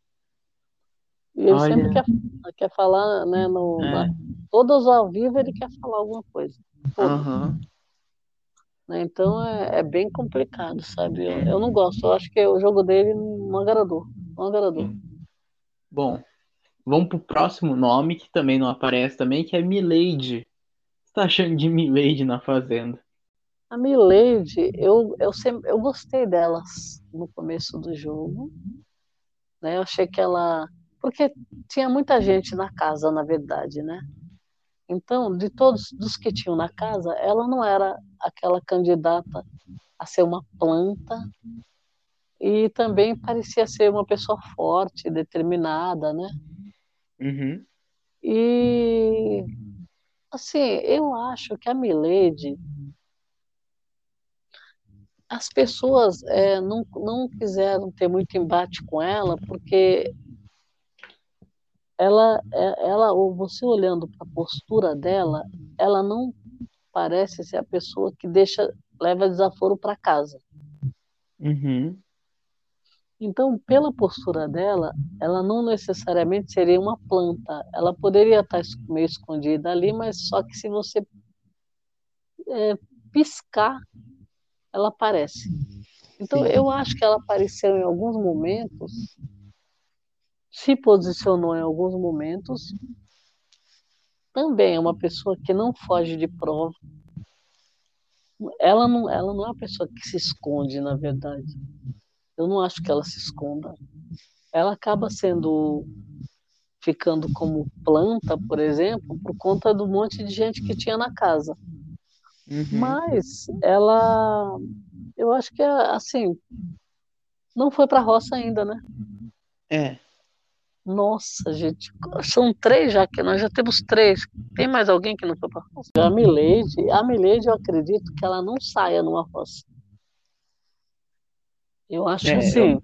E ele Olha. sempre quer, quer falar, né? No, É. na- todos ao vivo ele quer falar alguma coisa. Aham. né? Então é, é bem complicado, sabe? Eu, eu não gosto. Eu acho que o jogo dele não agradou. Não agradou. Bom, vamos pro próximo nome que também não aparece também, que é Milady. O que tá achando de Milady na Fazenda? A Milady, eu, eu, sempre, eu gostei delas no começo do jogo. Né? Eu achei que ela. Porque tinha muita gente na casa, na verdade, né? Então, de todos dos que tinham na casa, ela não era aquela candidata a ser uma planta e também parecia ser uma pessoa forte, determinada, né? Uhum. E assim, eu acho que a Milady as pessoas é, não, não quiseram ter muito embate com ela porque ela, é- ela ou você olhando para a postura dela, ela não parece ser a pessoa que deixa leva desaforo para casa. Uhum. Então, pela postura dela, ela não necessariamente seria uma planta. Ela poderia estar meio escondida ali, mas só que se você é, piscar, ela aparece. Então, Sim. eu acho que ela apareceu em alguns momentos, se posicionou em alguns momentos. Também é uma pessoa que não foge de prova. Ela não, ela não é uma pessoa que se esconde, na verdade. Eu não acho que ela se esconda. Ela acaba sendo ficando como planta, por exemplo, por conta do monte de gente que tinha na casa. Uhum. Mas ela, eu acho que é assim, não foi para a roça ainda, né? É. Nossa, gente, são três já que nós já temos três. Tem mais alguém que não foi para a roça? A Milady, a Milady, eu acredito que ela não saia numa roça. Eu acho é, assim.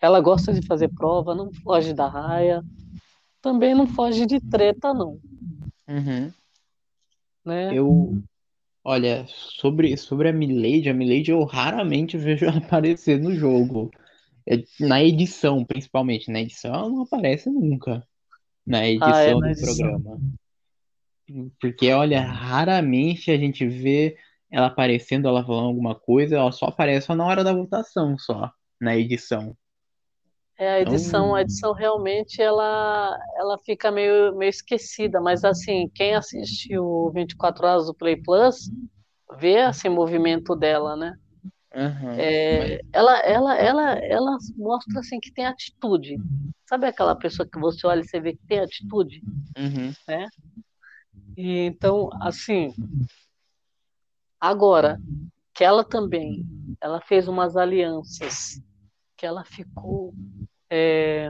Ela gosta de fazer prova, não foge da raia. Também não foge de treta, não. Uhum. Né? Eu. Olha, sobre, sobre a Milady, a Milady eu raramente vejo ela aparecer no jogo. É, na edição, principalmente. Na edição ela não aparece nunca. Na edição ah, é, na do edição. programa. Porque, olha, raramente a gente vê ela aparecendo, ela falando alguma coisa, ela só aparece só na hora da votação, só, na edição. É, a edição, então... a edição realmente ela, ela fica meio, meio esquecida, mas assim, quem assistiu 24 horas do Play Plus vê esse movimento dela, né? Uhum, é, mas... ela, ela, ela, ela mostra assim que tem atitude. Sabe aquela pessoa que você olha e você vê que tem atitude? Uhum. Né? E, então, assim, Agora, que ela também, ela fez umas alianças, que ela ficou é,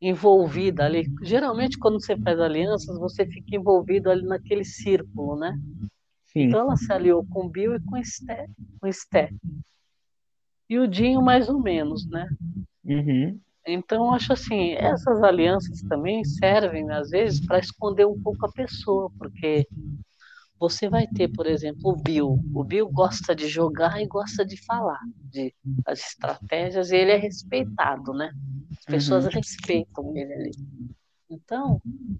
envolvida ali. Geralmente, quando você faz alianças, você fica envolvido ali naquele círculo, né? Sim. Então, ela se aliou com o Bill e com o Sté. Com Sté. E o Dinho, mais ou menos, né? Uhum. Então, acho assim, essas alianças também servem, às vezes, para esconder um pouco a pessoa, porque você vai ter, por exemplo, o Bill. O Bill gosta de jogar e gosta de falar de as estratégias e ele é respeitado, né? As pessoas uhum. respeitam ele ali. Então, o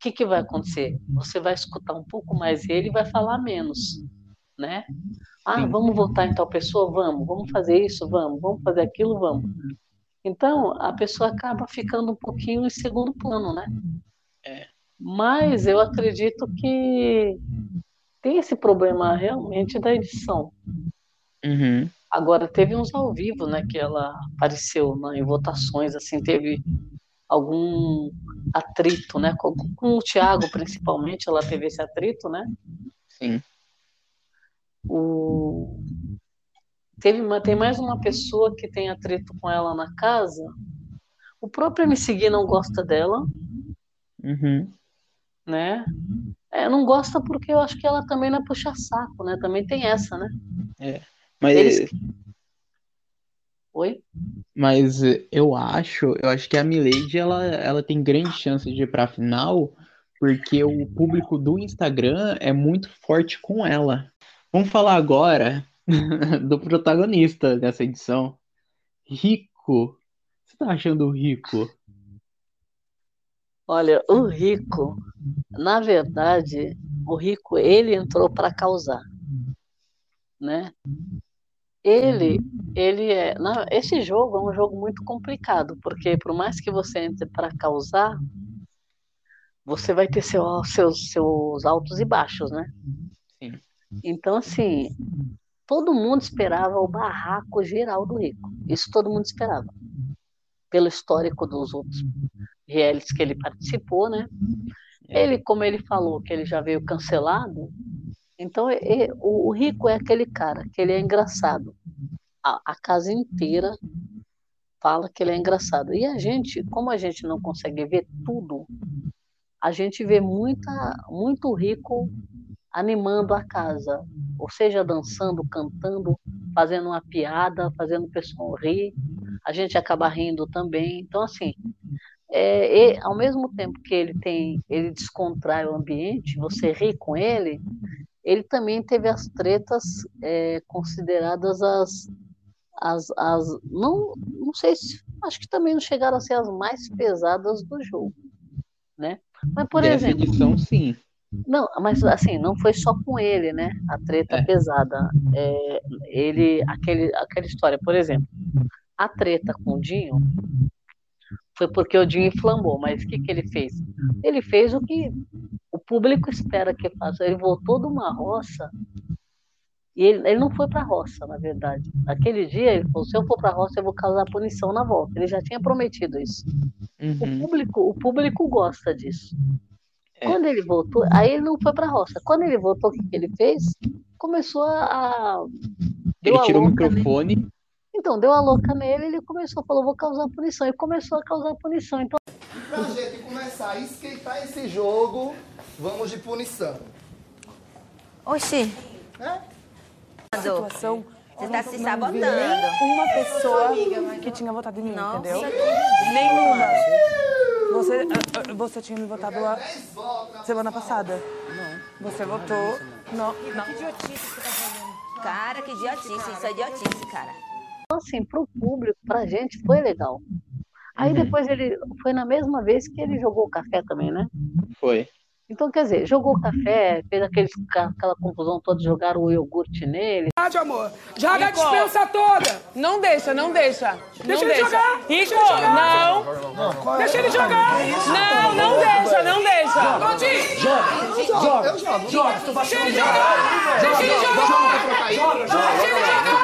que, que vai acontecer? Você vai escutar um pouco mais ele e vai falar menos, né? Ah, vamos votar em tal pessoa? Vamos. Vamos fazer isso? Vamos. Vamos fazer aquilo? Vamos. Então, a pessoa acaba ficando um pouquinho em segundo plano, né? É. Mas eu acredito que tem esse problema realmente da edição. Uhum. Agora, teve uns ao vivo, né, que ela apareceu né, em votações, assim, teve algum atrito, né, com, com o Thiago, principalmente, ela teve esse atrito, né? Sim. O... Teve tem mais uma pessoa que tem atrito com ela na casa. O próprio MC não gosta dela. Uhum né? É, não gosta porque eu acho que ela também não é puxa-saco, né? Também tem essa, né? É, mas... Eles... Oi? Mas eu acho, eu acho que a Milady, ela, ela tem grande chance de ir pra final, porque o público do Instagram é muito forte com ela. Vamos falar agora do protagonista dessa edição. Rico. O que você tá achando rico? Olha, o rico, na verdade, o rico ele entrou para causar, né? Ele, ele é, não, esse jogo é um jogo muito complicado, porque por mais que você entre para causar, você vai ter seu, seus, seus altos e baixos, né? Sim. Então, assim, todo mundo esperava o barraco geral do rico. Isso todo mundo esperava. Pelo histórico dos outros realities que ele participou, né? É. Ele, como ele falou que ele já veio cancelado, então ele, o, o, Rico é aquele cara que ele é engraçado. A, a, casa inteira fala que ele é engraçado. E a gente, como a gente não consegue ver tudo, a gente vê muita, muito Rico animando a casa, ou seja, dançando, cantando, fazendo uma piada, fazendo o pessoal rir. A gente acaba rindo também. Então, assim, é, e, ao mesmo tempo que ele tem, ele descontrai o ambiente, você ri com ele, ele também teve as tretas é, consideradas as, as, as não, não sei se acho que também não chegaram a ser as mais pesadas do jogo, né? Mas por Dessa exemplo, edição, sim. não, mas assim não foi só com ele, né? A treta É. pesada, é, ele aquele aquela história, por exemplo, a treta com o Dinho foi porque o Dinho inflamou, mas o que que ele fez? Ele fez o que o público espera que faça. Ele voltou de uma roça e ele, ele não foi para a roça, na verdade. Naquele dia ele falou: se eu for para a roça, eu vou causar punição na volta. Ele já tinha prometido isso. O Uhum. público, o público gosta disso. É. Quando ele voltou, aí ele não foi para a roça. Quando ele voltou, o que, ele fez? Começou a. deu Ele tirou o louca nele. Então, deu a louca nele, ele começou a falar, vou causar punição. E começou a causar punição. Então, Pra gente começar a esquentar esse jogo, vamos de punição. Oxi, Né? situação. Você tá se sabotando. nenhuma pessoa que tinha votado em mim, Nossa, entendeu? que Nenhuma. Você, ah, ah, você tinha me votado a semana passada. Não. Você votou. Não, não. Cara, que idiotice. Isso é idiotice, cara. Assim, pro público, pra gente, foi legal. Aí Uhum. depois ele foi na mesma vez que ele jogou o café também, né? Foi. Então, quer dizer, jogou o café, fez aqueles, aquela confusão toda, jogaram o iogurte nele. Verdade, amor. Joga a dispensa toda. Não deixa, não deixa. Deixa não ele deixa. jogar. Rico, não. Deixa ele jogar. Não, não deixa, não deixa. Pode Joga. Joga, tu vai Deixa ele jogar. Deixa ele jogar. Deixa ele jogar.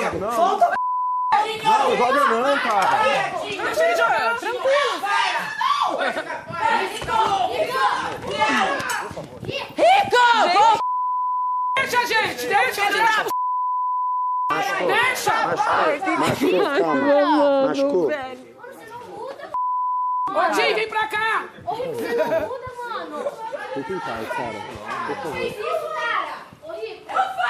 Não, joga não, cara. Deixa ele jogar. Tranquilo. Rico! Deixa, gente. Deixa, deixa. Deixa. Machucou. Ô, Di, vem pra cá. Não, eu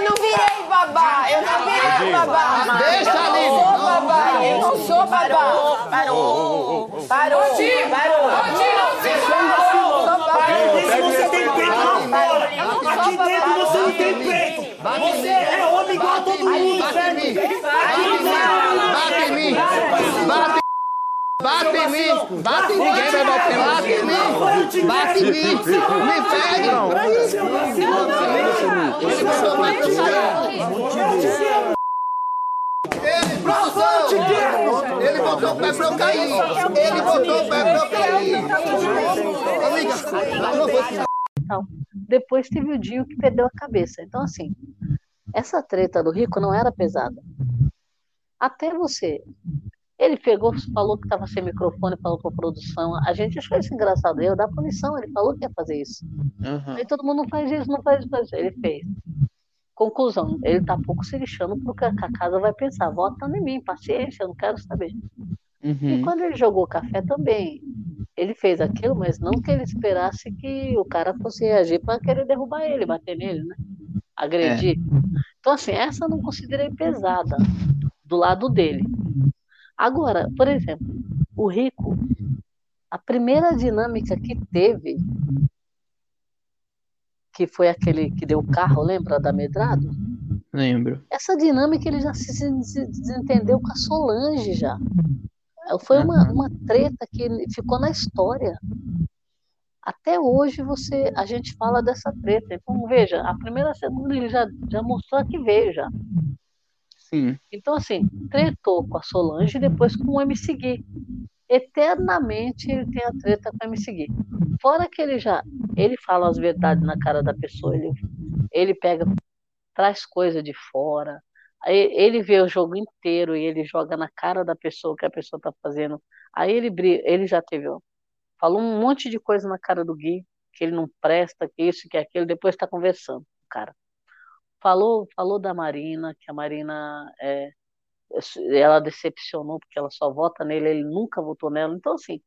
não virei babá. Eu não virei babá. Deixa, Aline. Eu sou babá. Eu não sou babá. Parou. Parou. Parou. Não Eu babá. Você tem peito lá fora. Aqui dentro você não tem peito. Você é homem igual a todo mundo, Bate em mim. Bate em mim. Bate Bate em mim! Bate em mim! Ninguém vai bater! Bate em mim! Bate em mim! Me pegue! Ele botou o pé pra eu cair! Ele, botou o pé pra eu cair! Ele botou o pé pra eu cair! Amiga, não. Depois teve o Dinho que perdeu a cabeça. Então, assim, essa treta do Rico não era pesada. Até você. Ele pegou, falou que estava sem microfone, falou com a produção. A gente achou isso engraçado. Eu, da punição, ele falou que ia fazer isso. Aham. Aí todo mundo não faz isso, não faz isso, faz isso. Ele fez. Conclusão, ele tá pouco se lixando porque a casa vai pensar, vota em mim, paciência, eu não quero saber. E Uhum. quando ele jogou café também, ele fez aquilo, mas não que ele esperasse que o cara fosse reagir para querer derrubar ele, bater nele, né? Agredir. Então, assim, essa eu não considerei pesada do lado dele. Agora, por exemplo, o Rico, a primeira dinâmica que teve, que foi aquele que deu o carro, lembra da Medrado? Lembro. Essa dinâmica ele já se, se- se desentendeu com a Solange já. Foi uma, uma treta que ficou na história. Até hoje você, a gente fala dessa treta. Então, veja, a primeira segunda ele já, já mostrou que veio já. Sim. Então, assim, tretou com a Solange e depois com o MC Gui. Eternamente ele tem a treta com o MC Gui. Fora que ele já, ele fala as verdades na cara da pessoa, ele, ele pega, traz coisa de fora, ele vê o jogo inteiro e ele joga na cara da pessoa o que a pessoa está fazendo. Aí ele, bri- ele já teve, ó, falou um monte de coisa na cara do Gui, que ele não presta, que isso, que aquilo, depois está conversando, cara. Falou, falou da Marina, que a Marina é, ela decepcionou porque ela só vota nele, ele nunca votou nela. Então, assim,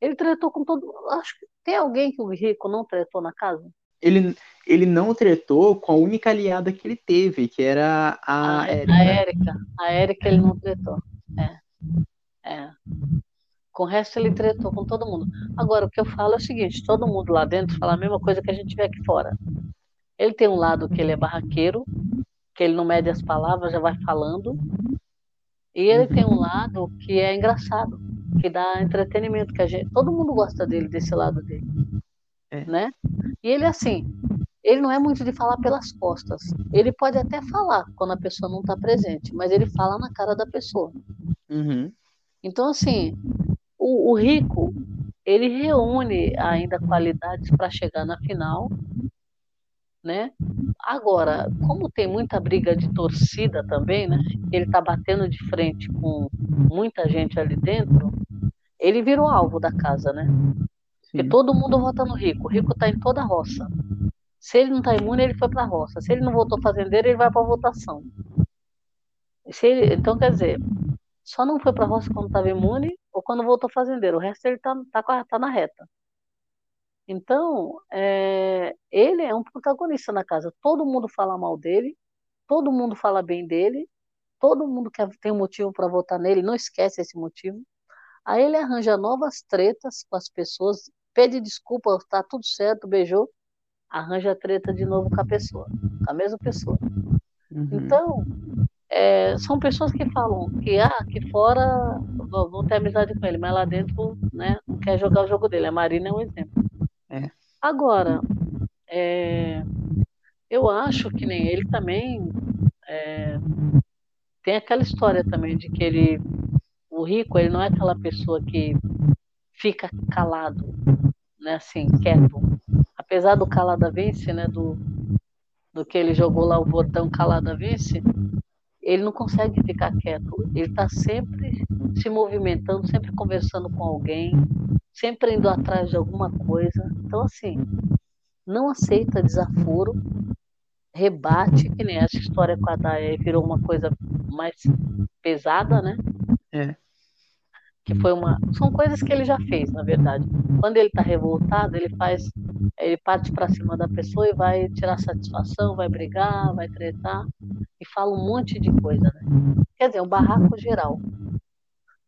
ele tretou com todo. Acho que tem alguém que o Rico não tretou na casa? Ele, ele não tretou com a única aliada que ele teve, que era a a Érica. a Érica. A Érica ele não tretou. É. É. Com o resto ele tretou com todo mundo. Agora, o que eu falo é o seguinte: todo mundo lá dentro fala a mesma coisa que a gente vê aqui fora. Ele tem um lado que ele é barraqueiro, que ele não mede as palavras, já vai falando. E ele tem um lado que é engraçado, que dá entretenimento, que a gente, todo mundo gosta dele, desse lado dele. É. Né? E ele assim, ele não é muito de falar pelas costas. Ele pode até falar quando a pessoa não está presente, mas ele fala na cara da pessoa. Uhum. Então, assim, o, o rico, ele reúne ainda qualidades para chegar na final, né? Agora, como tem muita briga de torcida também, né? Ele está batendo de frente com muita gente ali dentro, ele virou alvo da casa, né? Porque todo mundo vota no rico. O rico está em toda a roça. Se ele não está imune, ele foi para a roça. Se ele não votou fazendeiro, ele vai para a votação. Se ele- então, quer dizer, só não foi para a roça quando estava imune ou quando voltou fazendeiro. O resto ele está tá, a- tá na reta. Então, é, ele é um protagonista na casa. Todo mundo fala mal dele, todo mundo fala bem dele, todo mundo quer, tem um motivo para votar nele, não esquece esse motivo. Aí ele arranja novas tretas com as pessoas, pede desculpa, tá tudo certo, beijou, arranja treta de novo com a pessoa, com a mesma pessoa. Uhum. Então, é, são pessoas que falam que ah, aqui fora vão vão ter amizade com ele, mas lá dentro né, não quer jogar o jogo dele. A Marina é um exemplo. Agora, é, eu acho que nem ele também é, tem aquela história também de que ele, o rico, ele não é aquela pessoa que fica calado, né, assim, quieto. Apesar do calada vence, né, do, do que ele jogou lá o bordão calada vence, ele não consegue ficar quieto. Ele está sempre se movimentando, sempre conversando com alguém, sempre indo atrás de alguma coisa. Então, assim, não aceita desaforo, rebate, que nem essa história com a Daia virou uma coisa mais pesada, né? É. Que foi uma. São coisas que ele já fez, na verdade. Quando ele está revoltado, ele faz. Ele parte para cima da pessoa e vai tirar satisfação, vai brigar, vai tretar e fala um monte de coisa, né? Quer dizer, um barraco geral.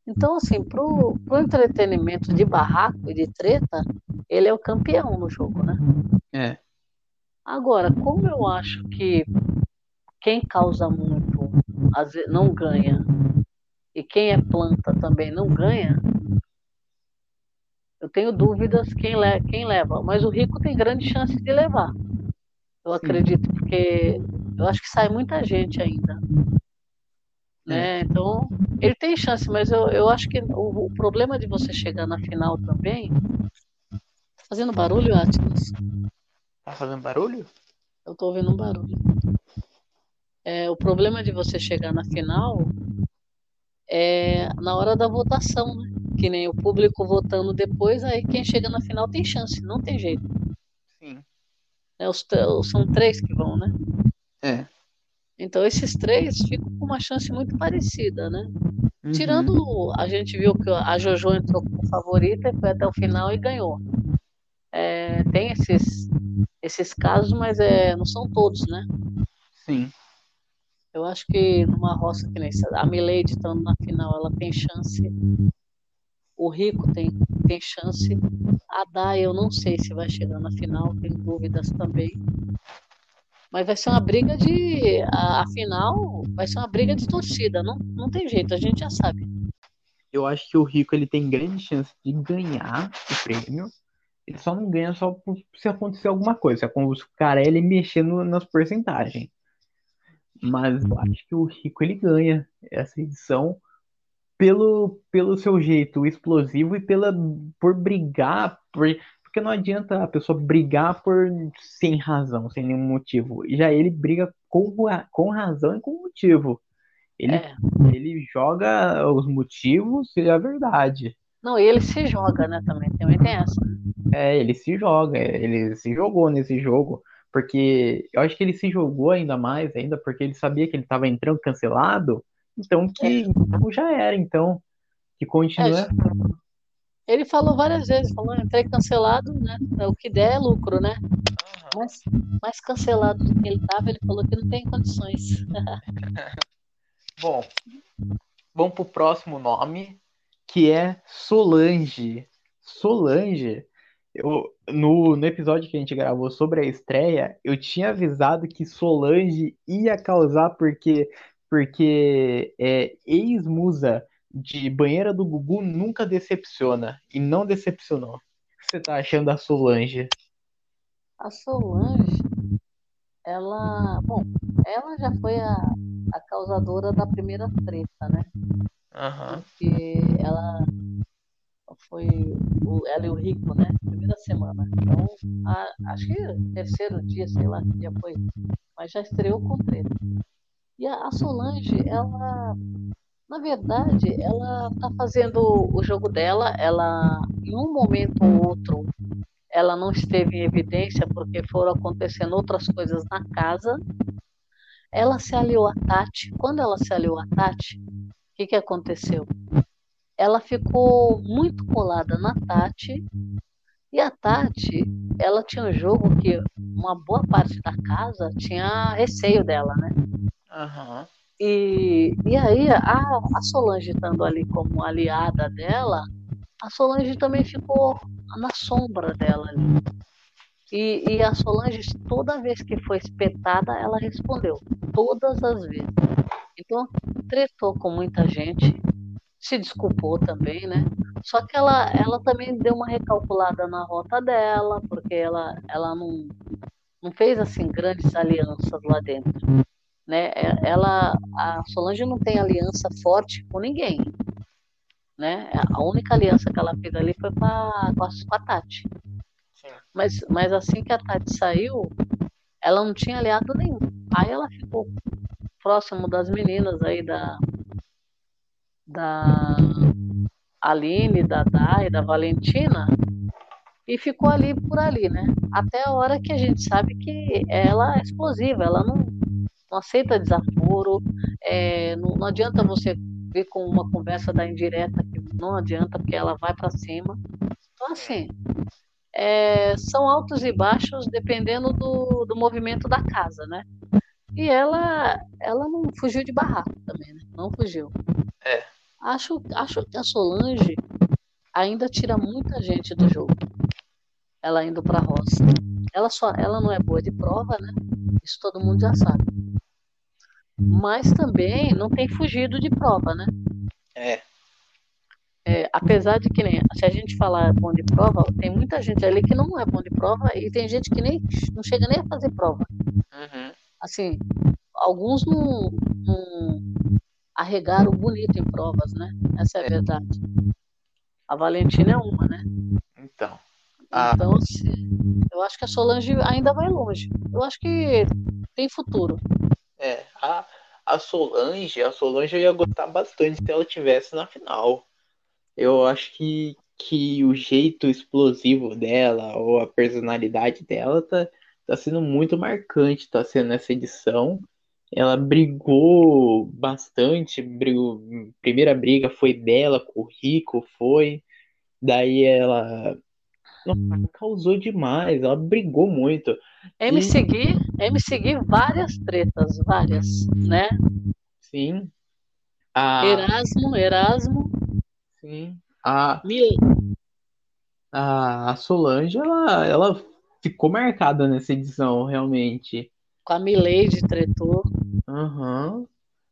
Então, assim, pro, pro entretenimento de barraco e de treta, ele é o campeão no jogo, né? É. Agora, como eu acho que quem causa muito não ganha, e quem é planta também não ganha, eu tenho dúvidas quem, le quem leva. Mas o rico tem grande chance de levar. Eu acredito, porque eu acho que sai muita gente ainda. Né? Então, ele tem chance, mas eu, eu acho que o, o problema de você chegar na final também. Tá fazendo barulho, Atlas? Tá fazendo barulho? Eu tô ouvindo um barulho. É, o problema de você chegar na final é na hora da votação, né? Que nem o público votando depois, aí quem chega na final tem chance, não tem jeito. Sim. É, os, são três que vão, né? É. Então esses três ficam com uma chance muito parecida, né? Uhum. Tirando, a gente viu que a Jojo entrou como favorita, foi até o final e ganhou. É, tem esses, esses casos, mas é, não são todos, né? Sim. Eu acho que numa roça que nem a Milady estando na final, ela tem chance. O Rico tem, tem chance. A Dai, eu não sei se vai chegar na final, tenho dúvidas também. Mas vai ser uma briga de. A, a final vai ser uma briga de torcida, não, não tem jeito, a gente já sabe. Eu acho que o Rico ele tem grande chance de ganhar o prêmio. Ele só não ganha só por- se acontecer alguma coisa, se acontecer o cara ele mexendo nas porcentagens. Mas eu acho que o Rico ele ganha essa edição pelo, pelo seu jeito explosivo e pela por brigar, por, porque não adianta a pessoa brigar por sem razão, sem nenhum motivo. E já ele briga com, com razão e com motivo. Ele, É. ele joga os motivos e a verdade. Não, e ele se joga, né, também. Também tem essa. É, ele se joga, ele se jogou nesse jogo, porque eu acho que ele se jogou ainda mais, ainda porque ele sabia que ele estava entrando cancelado, então que então já era, então que continua. É, Ele falou várias vezes, falou, entrei cancelado, né? O que der é lucro, né? Mas mais cancelado do que ele estava, ele falou que não tem condições. Bom, vamos pro próximo nome, que é Solange. Solange, eu, no, no episódio que a gente gravou sobre a estreia, eu tinha avisado que Solange ia causar porque porque é, ex-musa de banheira do Gugu nunca decepciona e não decepcionou. O que você tá achando da Solange? A Solange, ela, bom, ela já foi a, a causadora da primeira treta, né? Aham. Porque ela foi o, ela e o Rico, né? Primeira semana. Então, a- acho que terceiro dia, sei lá que dia foi, mas já estreou com treta. E a, a Solange, ela, na verdade, ela tá fazendo o jogo dela. Ela, em um momento ou outro, ela não esteve em evidência porque foram acontecendo outras coisas na casa. Ela se aliou a Tati. Quando ela se aliou a Tati, o que que aconteceu? Ela ficou muito colada na Tati. E a Tati, ela tinha um jogo que uma boa parte da casa tinha receio dela, né? Aham. E, e aí, a, a Solange estando ali como aliada dela, a Solange também ficou na sombra dela ali. E, e a Solange, toda vez que foi espetada, ela respondeu. Todas as vezes. Então, tretou com muita gente, se desculpou também, né? Só que ela, ela também deu uma recalculada na rota dela, porque ela, ela não, não fez assim grandes alianças lá dentro né? É- Ela, a Solange não tem aliança forte com ninguém, né? A única aliança que ela fez ali foi com a, com a, com a Tati. Sim. Mas, mas assim que a Tati saiu, ela não tinha aliado nenhum. Aí ela ficou próximo das meninas aí da da Aline, da Dai, da Valentina e ficou ali por ali, né? Até a hora que a gente sabe que ela é explosiva, ela não, não aceita desaforo, é, não, não adianta você vir com uma conversa da indireta, que não adianta, porque ela vai para cima. Então, assim, é, são altos e baixos dependendo do, do movimento da casa, né? E ela, ela não fugiu de barraco também, né? Não fugiu. É. Acho, acho que a Solange ainda tira muita gente do jogo. Ela indo para a roça. Ela só, ela não é boa de prova, né? Isso todo mundo já sabe. Mas também não tem fugido de prova, né? É. É, apesar de que nem, se a gente falar bom de prova, tem muita gente ali que não é bom de prova e tem gente que nem não chega nem a fazer prova. Uhum. Assim, alguns não, não arregaram bonito em provas, né? Essa é a verdade. A Valentina é uma, né? Então. Então, assim, eu acho que a Solange ainda vai longe. Eu acho que tem futuro. É, a, a Solange, a Solange eu ia gostar bastante se ela tivesse na final. Eu acho que, que o jeito explosivo dela, ou a personalidade dela, tá, tá sendo muito marcante, tá sendo essa edição. Ela brigou bastante, brigou, primeira briga foi dela com o Rico, foi. Daí ela nossa, causou demais, ela brigou muito. MC Gui, MC Gui, várias tretas, várias, né? Sim. A, Erasmo, Erasmo, sim. A, Mil... a, Solange, ela, ela ficou marcada nessa edição, realmente. com a Milady tretou. Aham.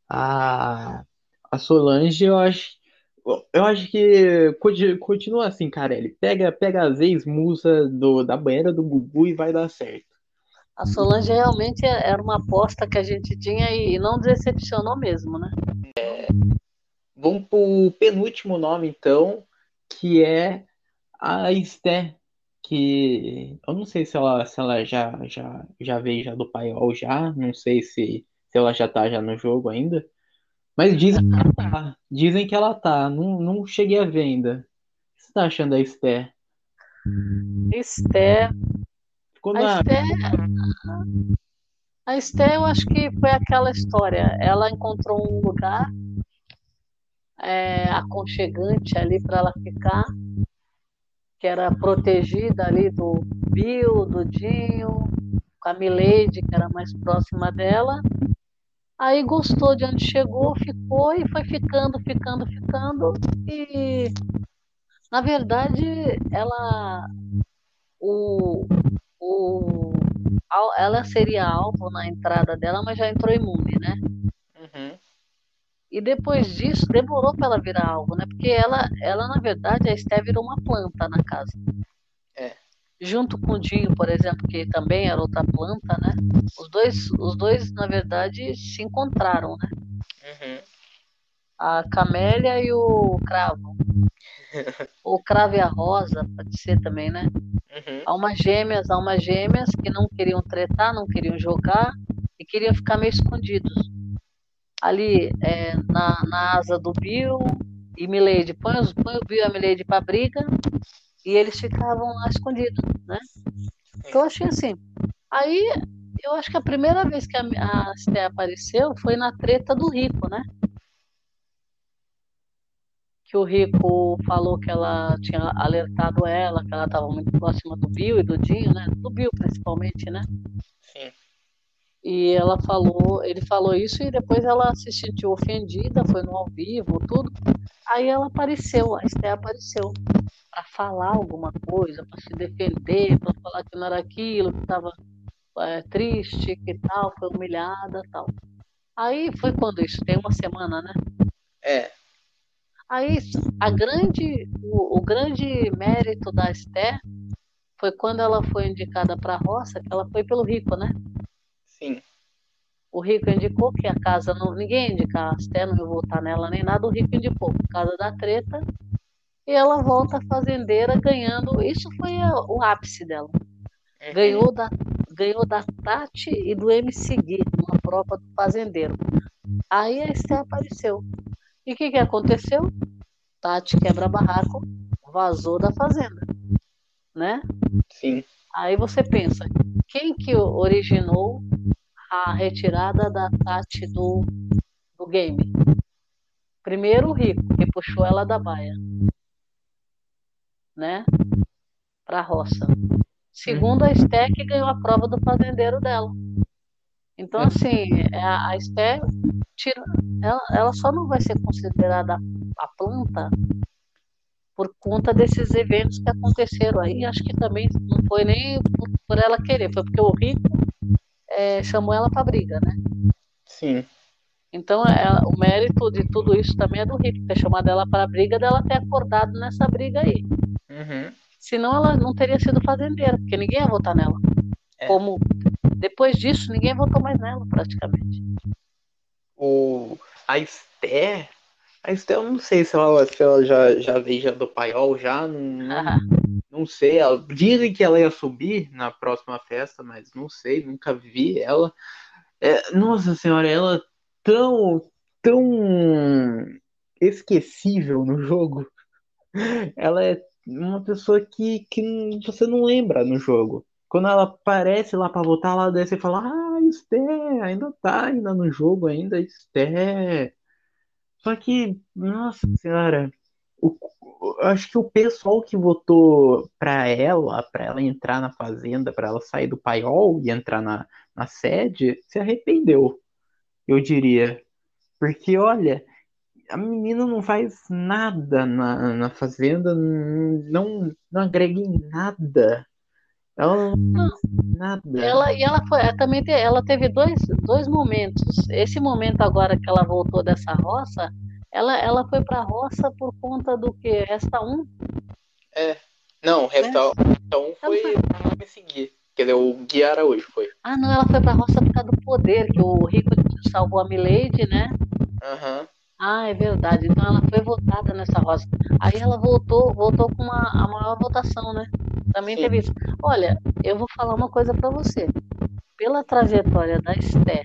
A, a Solange, eu acho, eu acho que conti- continua assim, Carelli. Pega, pega as ex-musa do, da banheira do Gugu e vai dar certo. A Solange realmente é, era uma aposta que a gente tinha e não decepcionou mesmo, né? Vamos pro penúltimo nome, então, que é a Esté, que eu não sei se ela, se ela já, já, já veio já do paiol já, não sei se, se ela já tá já no jogo ainda, mas dizem que ela tá, dizem que ela tá, não, não cheguei a ver ainda. O que você tá achando da Esté? Esté, Ficou a. Esté, a Esté, eu acho que foi aquela história. Ela encontrou um lugar é, aconchegante ali para ela ficar, que era protegida ali do Bill, do Dinho, com a Milady, que era mais próxima dela. Aí gostou de onde chegou, ficou e foi ficando, ficando, ficando. E na verdade ela o, o ela seria alvo na entrada dela, mas já entrou imune, né? Uhum. E depois disso demorou para ela virar alvo, né? Porque ela, ela na verdade a Esté virou uma planta na casa. É. Junto com o Dinho, por exemplo, que também era outra planta, né? Os dois, os dois na verdade se encontraram, né? Uhum. A Camélia e o Cravo. O Cravo e a Rosa, pode ser também, né? Uhum. Almas gêmeas, almas gêmeas que não queriam tretar, não queriam jogar e queriam ficar meio escondidos. Ali é, na, na asa do Bill e Milady, põe, os, põe o Bill e a Milady pra briga e eles ficavam lá escondidos, né? Então eu achei assim. Aí eu acho que a primeira vez que a, a Esté apareceu foi na treta do Rico, né? que o Rico falou que ela tinha alertado ela, que ela estava muito próxima do Bill e do Dinho, né? Do Bill principalmente, né? E ela falou, ele falou isso e depois ela se sentiu ofendida, foi no ao vivo, tudo. Aí ela apareceu, a Esté apareceu para falar alguma coisa, para se defender, para falar que não era aquilo, que estava triste, que tal, foi humilhada, tal. Aí foi quando isso tem uma semana, né? É. Aí a grande, o, o grande mérito da Esté foi quando ela foi indicada para a roça, que ela foi pelo Rico, né? Sim. O Rico indicou que a casa não. Ninguém ia indicar a Esté, não ia votar nela nem nada, o Rico indicou, por causa da treta. E ela volta fazendeira ganhando. Isso foi a- o ápice dela. Uhum. Ganhou da, ganhou da Tati e do MC Gui, uma prova do fazendeiro. Aí a Esté apareceu. E o que, que aconteceu? Tati quebra barraco, vazou da fazenda, né? Sim. Aí você pensa, quem que originou a retirada da Tati do, do game? Primeiro o Rico, que puxou ela da baia, né? Pra roça. Segundo a Esté, que ganhou a prova do fazendeiro dela. Então, assim, é a a Esté, tira, ela, ela só não vai ser considerada a planta por conta desses eventos que aconteceram aí. Acho que também não foi nem por, ela querer, foi porque o Rico eh, chamou ela para briga, né? Sim. Então, ela- o mérito de tudo isso também é do Rico, ter chamado ela para a briga, dela ter acordado nessa briga aí. Uhum. Senão ela não teria sido fazendeira, porque ninguém ia votar nela. É. Como depois disso, ninguém votou mais nela, praticamente. O... A Esté. A eu não sei se ela, se ela já, já veio já do paiol, já. Não, não, não sei. Ela... Dizem que ela ia subir na próxima festa, mas não sei, nunca vi ela. É, nossa senhora, ela é tão, tão esquecível no jogo. Ela é uma pessoa que, que você não lembra no jogo. Quando ela aparece lá pra votar, ela desce e fala: Ah, Esté, ainda tá ainda no jogo, ainda Esté. Só que, nossa senhora, o- acho que o pessoal que votou pra ela, pra ela entrar na fazenda, pra ela sair do paiol e entrar na, na sede, se arrependeu, eu diria. Porque, olha, a menina não faz nada na, na fazenda, não, não agrega em nada. Ela não faz nada. Ela, e ela foi, ela também te- ela teve dois, dois momentos. Esse momento agora que ela voltou dessa roça, ela, ela foi para a roça por conta do que? Resta um? É. Não, resta resta um foi me seguir. Quer dizer, o Gui Araújo foi. Ah, não, ela foi para a roça por causa do poder, que o Rico salvou a Milady, né? Aham. Ah, é verdade. Então ela foi votada nessa roça. Aí ela voltou, voltou com uma, a maior votação, né? Também Sim. teve isso. Olha, eu vou falar uma coisa para você. Pela trajetória da Esté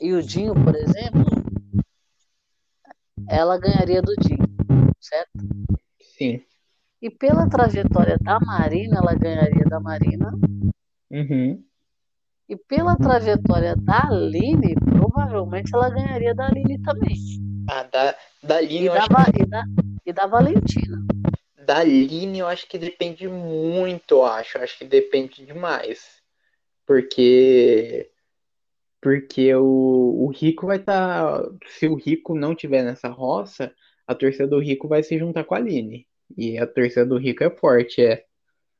e o Dinho, por exemplo, ela ganharia do Dinho, certo? Sim. E pela trajetória da Marina, ela ganharia da Marina. Uhum. E pela trajetória da Aline, provavelmente ela ganharia da Aline também. Ah, da, da Aline, E da, acho que, e da, e da Valentina. Da Aline eu acho que depende muito, eu acho. Eu acho que depende demais. Porque Porque o, o Rico vai estar. se o Rico não tiver nessa roça, a torcida do Rico vai se juntar com a Aline. E a torcida do Rico é forte, é.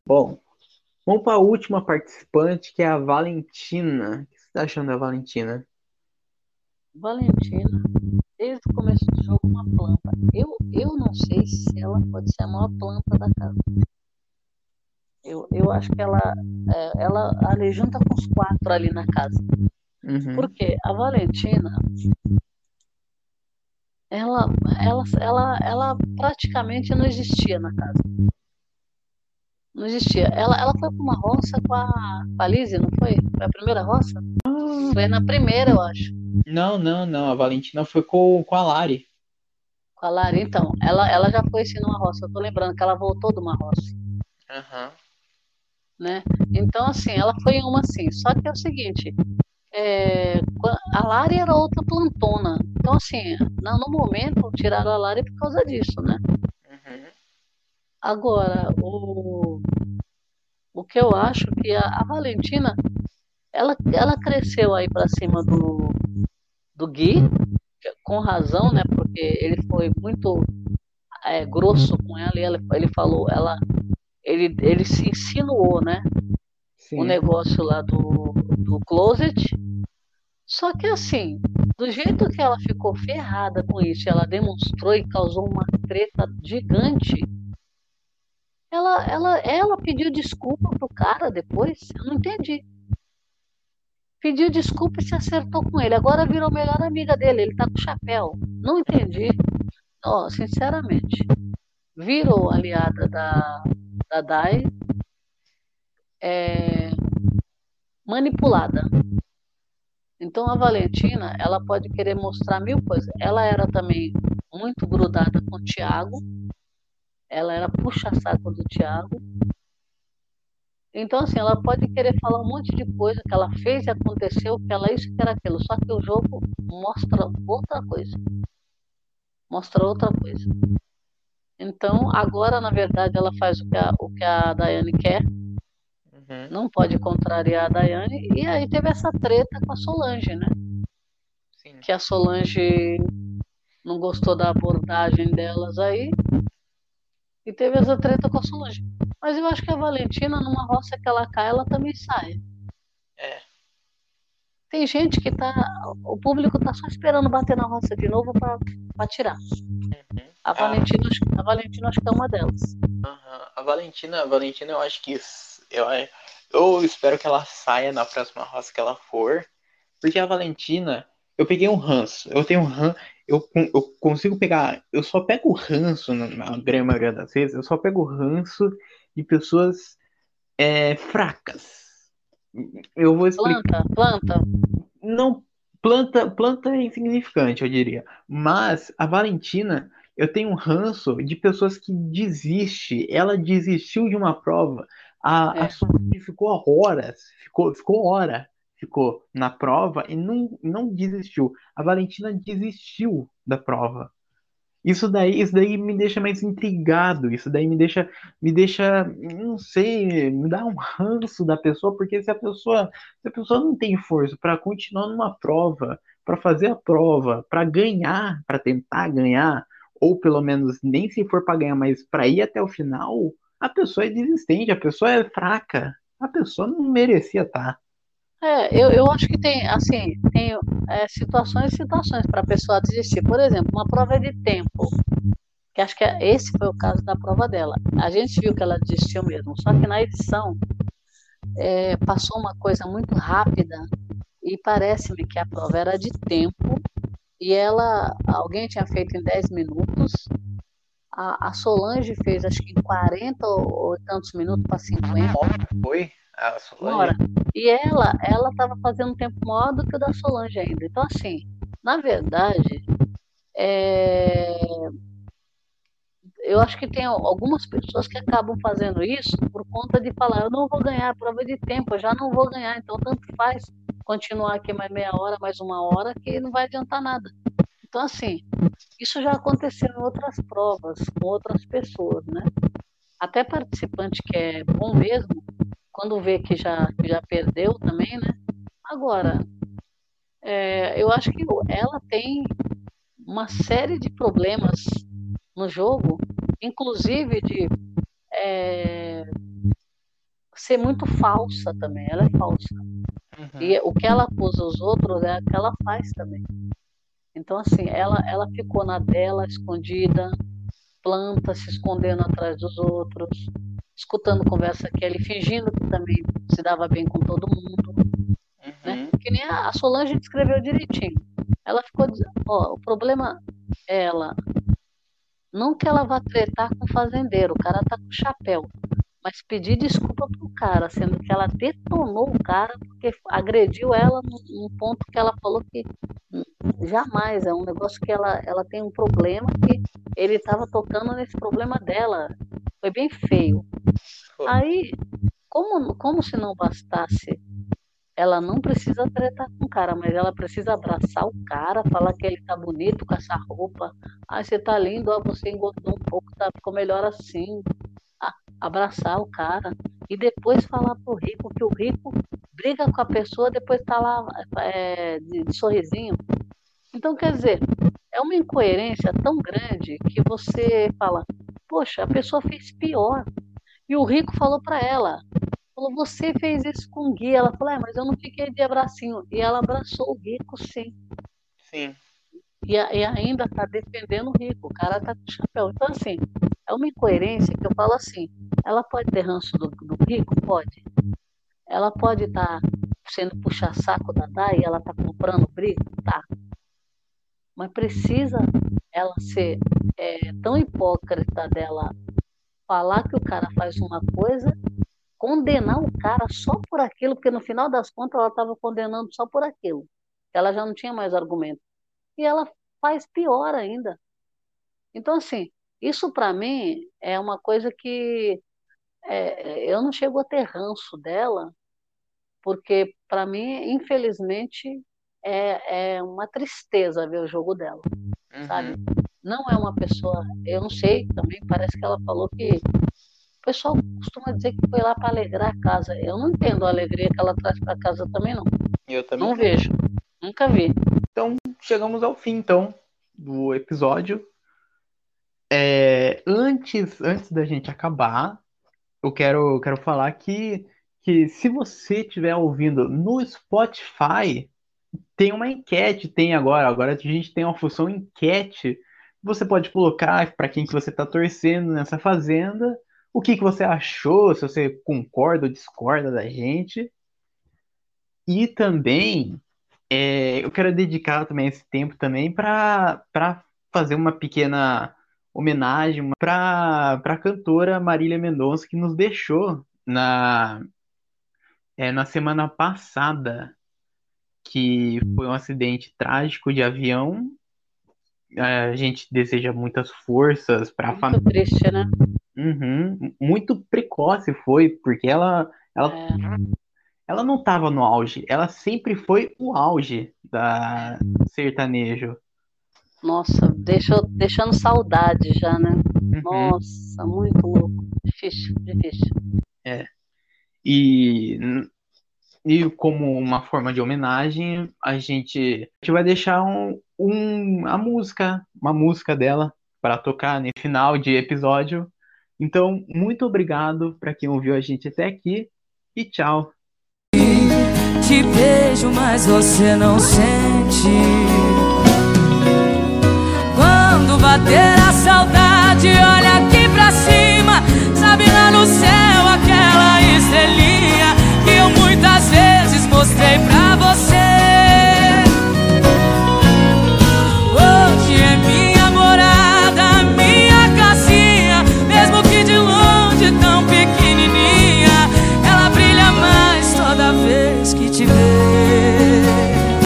Bom, vamos para a última participante, que é a Valentina. O que você está achando da Valentina? Valentina, desde o começo do jogo, uma planta. Eu, eu não sei se ela pode ser a maior planta da casa. Eu, eu acho que ela, é, ela ali junta com os quatro ali na casa. Uhum. Porque a Valentina, ela, ela, ela, ela praticamente não existia na casa. Não existia. Ela, ela foi para uma roça com a, com a Lizzie, não foi? Foi a primeira roça? Foi na primeira, eu acho. Não, não, não. A Valentina foi com, com a Lari. Com a Lari, então. Ela, ela já foi sim numa roça. Eu tô lembrando que ela voltou de uma roça. Aham. né? Então, assim, ela foi em uma assim. Só que é o seguinte, é, a Lari era outra plantona. Então, assim, no, no momento, tiraram a Lari por causa disso, né? Uhum. Agora, o, o que eu acho que a, a Valentina, ela, ela cresceu aí para cima do, do Gui, com razão, né? Porque ele foi muito é, grosso com ela e ela, ele falou, ela, ele, ele se insinuou, né? Sim. o negócio lá do, do closet. Só que assim, do jeito que ela ficou ferrada com isso, ela demonstrou e causou uma treta gigante. Ela, ela, ela pediu desculpa pro cara depois? Eu não entendi. Pediu desculpa e se acertou com ele. Agora virou melhor amiga dele. Ele tá com chapéu. Não entendi. Ó, sinceramente. Virou aliada da, da Dai. É, manipulada. Então a Valentina, ela pode querer mostrar mil coisas. Ela era também muito grudada com o Tiago. Ela era puxa-saco do Tiago. Então, assim, ela pode querer falar um monte de coisa que ela fez e aconteceu, que ela isso, que era aquilo. Só que o jogo mostra outra coisa. Mostra outra coisa. Então, agora, na verdade, ela faz o que a, o que a Daiane quer. Uhum. Não pode contrariar a Daiane. E aí teve essa treta com a Solange, né? Sim. que a Solange não gostou da abordagem delas aí e teve essa treta com a Solange. Mas eu acho que a Valentina, numa roça que ela cai, ela também sai. É. Tem gente que tá. O público tá só esperando bater na roça de novo pra, pra tirar. Uhum. A Ah. Valentina, que- a Valentina acho que é uma delas. Aham. A Valentina, a Valentina, eu acho que eu, eu espero que ela saia na próxima roça que ela for, porque a Valentina, eu peguei um ranço. Eu tenho um ranço, eu, eu consigo pegar, eu só pego o ranço na, na grande maioria das vezes, eu só pego o ranço de pessoas é, fracas. Eu vou explicar. Planta, planta. Não, planta, planta é insignificante, eu diria. Mas a Valentina, eu tenho um ranço de pessoas que desiste. Ela desistiu de uma prova. A, a É. Solange ficou horas, ficou, ficou hora, ficou na prova e não, não desistiu. A Valentina desistiu da prova. Isso daí, isso daí me deixa mais intrigado. Isso daí me deixa, me deixa, não sei, me dá um ranço da pessoa, porque se a pessoa se a pessoa não tem força para continuar numa prova, para fazer a prova, para ganhar, para tentar ganhar, ou pelo menos nem se for para ganhar, mas para ir até o final, a pessoa é desistente, a pessoa é fraca, a pessoa não merecia tá. estar. É, eu, eu acho que tem, assim, tem é, situações e situações para a pessoa desistir. Por exemplo, uma prova de tempo, que acho que é- esse foi o caso da prova dela. A gente viu que ela desistiu mesmo, só que na edição é, passou uma coisa muito rápida e parece-me que a prova era de tempo e ela, alguém tinha feito em 10 minutos, a, a Solange fez acho que em 40 ou, ou tantos minutos para 50. Foi? A Uma hora. E ela, ela estava fazendo um tempo maior do que o da Solange ainda. Então, assim, na verdade, é, eu acho que tem algumas pessoas que acabam fazendo isso por conta de falar, eu não vou ganhar a prova de tempo, eu já não vou ganhar, então tanto faz continuar aqui mais meia hora, mais uma hora, que não vai adiantar nada. Então, assim, isso já aconteceu em outras provas, com outras pessoas, né? Até participante que é bom mesmo, quando vê que já, que já perdeu também, né? Agora, é, eu acho que ela tem uma série de problemas no jogo, inclusive de é, ser muito falsa também. Ela é falsa. Uhum. E o que ela acusa os outros é o que ela faz também. Então, assim, ela, ela ficou na dela, escondida, planta, se escondendo atrás dos outros, escutando conversa aqui, fingindo que também se dava bem com todo mundo. Né? Uhum. Né? Que nem a Solange descreveu direitinho. Ela ficou dizendo, ó, o problema é ela. Não que ela vá tretar com o fazendeiro, o cara tá com chapéu mas pedir desculpa pro cara, sendo que ela detonou o cara porque agrediu ela num, ponto que ela falou que jamais, é um negócio que ela, ela tem um problema que ele estava tocando nesse problema dela. Foi bem feio. Aí, como, como se não bastasse, ela não precisa tretar com o cara, mas ela precisa abraçar o cara, falar que ele tá bonito com essa roupa. Ah, você tá lindo, ó, você engordou um pouco, tá, ficou melhor assim abraçar o cara e depois falar pro rico que o rico briga com a pessoa, depois tá lá é, de, de sorrisinho. Então, quer dizer, é uma incoerência tão grande que você fala, poxa, a pessoa fez pior. E o rico falou para ela, falou, você fez isso com o Gui. Ela falou, é, mas eu não fiquei de abracinho. E ela abraçou o rico, sim. Sim. E, e ainda está defendendo o rico. O cara tá com chapéu. Então, assim, é uma incoerência que eu falo assim, ela pode ter ranço do, do rico? Pode. Ela pode estar tá sendo puxa-saco da Dai e ela está comprando briga? Tá. Mas precisa ela ser é, tão hipócrita dela falar que o cara faz uma coisa, condenar o cara só por aquilo, porque no final das contas ela estava condenando só por aquilo. Ela já não tinha mais argumento. E ela faz pior ainda. Então, assim, isso para mim é uma coisa que é, eu não chego a ter ranço dela, porque para mim, infelizmente, é, é uma tristeza ver o jogo dela, uhum. sabe? Não é uma pessoa, eu não sei, também parece que ela falou que o pessoal costuma dizer que foi lá para alegrar a casa. Eu não entendo a alegria que ela traz para casa também não. Eu também. Não vejo, nunca vi. Então chegamos ao fim então do episódio. É, antes, antes da gente acabar, eu quero, quero falar que, que se você estiver ouvindo no Spotify, tem uma enquete, tem agora. Agora a gente tem uma função enquete. Você pode colocar para quem que você está torcendo nessa fazenda, o que, que você achou, se você concorda ou discorda da gente. E também é, eu quero dedicar também esse tempo também para fazer uma pequena homenagem para a cantora Marília Mendonça, que nos deixou na, é, na semana passada, que foi um acidente trágico de avião. A gente deseja muitas forças para a família. Muito triste, né? Uhum. Muito precoce foi, porque ela, ela, é. ela não estava no auge, ela sempre foi o auge da sertanejo. Nossa, deixou, deixando saudade já, né? Uhum. Nossa, muito louco. Difícil, difícil. É. E, e como uma forma de homenagem, a gente, a gente vai deixar um, um, a música, uma música dela para tocar no final de episódio. Então, muito obrigado para quem ouviu a gente até aqui e tchau. Te beijo, mas você não sente bater a saudade, olha aqui pra cima. Sabe lá no céu aquela estrelinha Muitas vezes mostrei pra você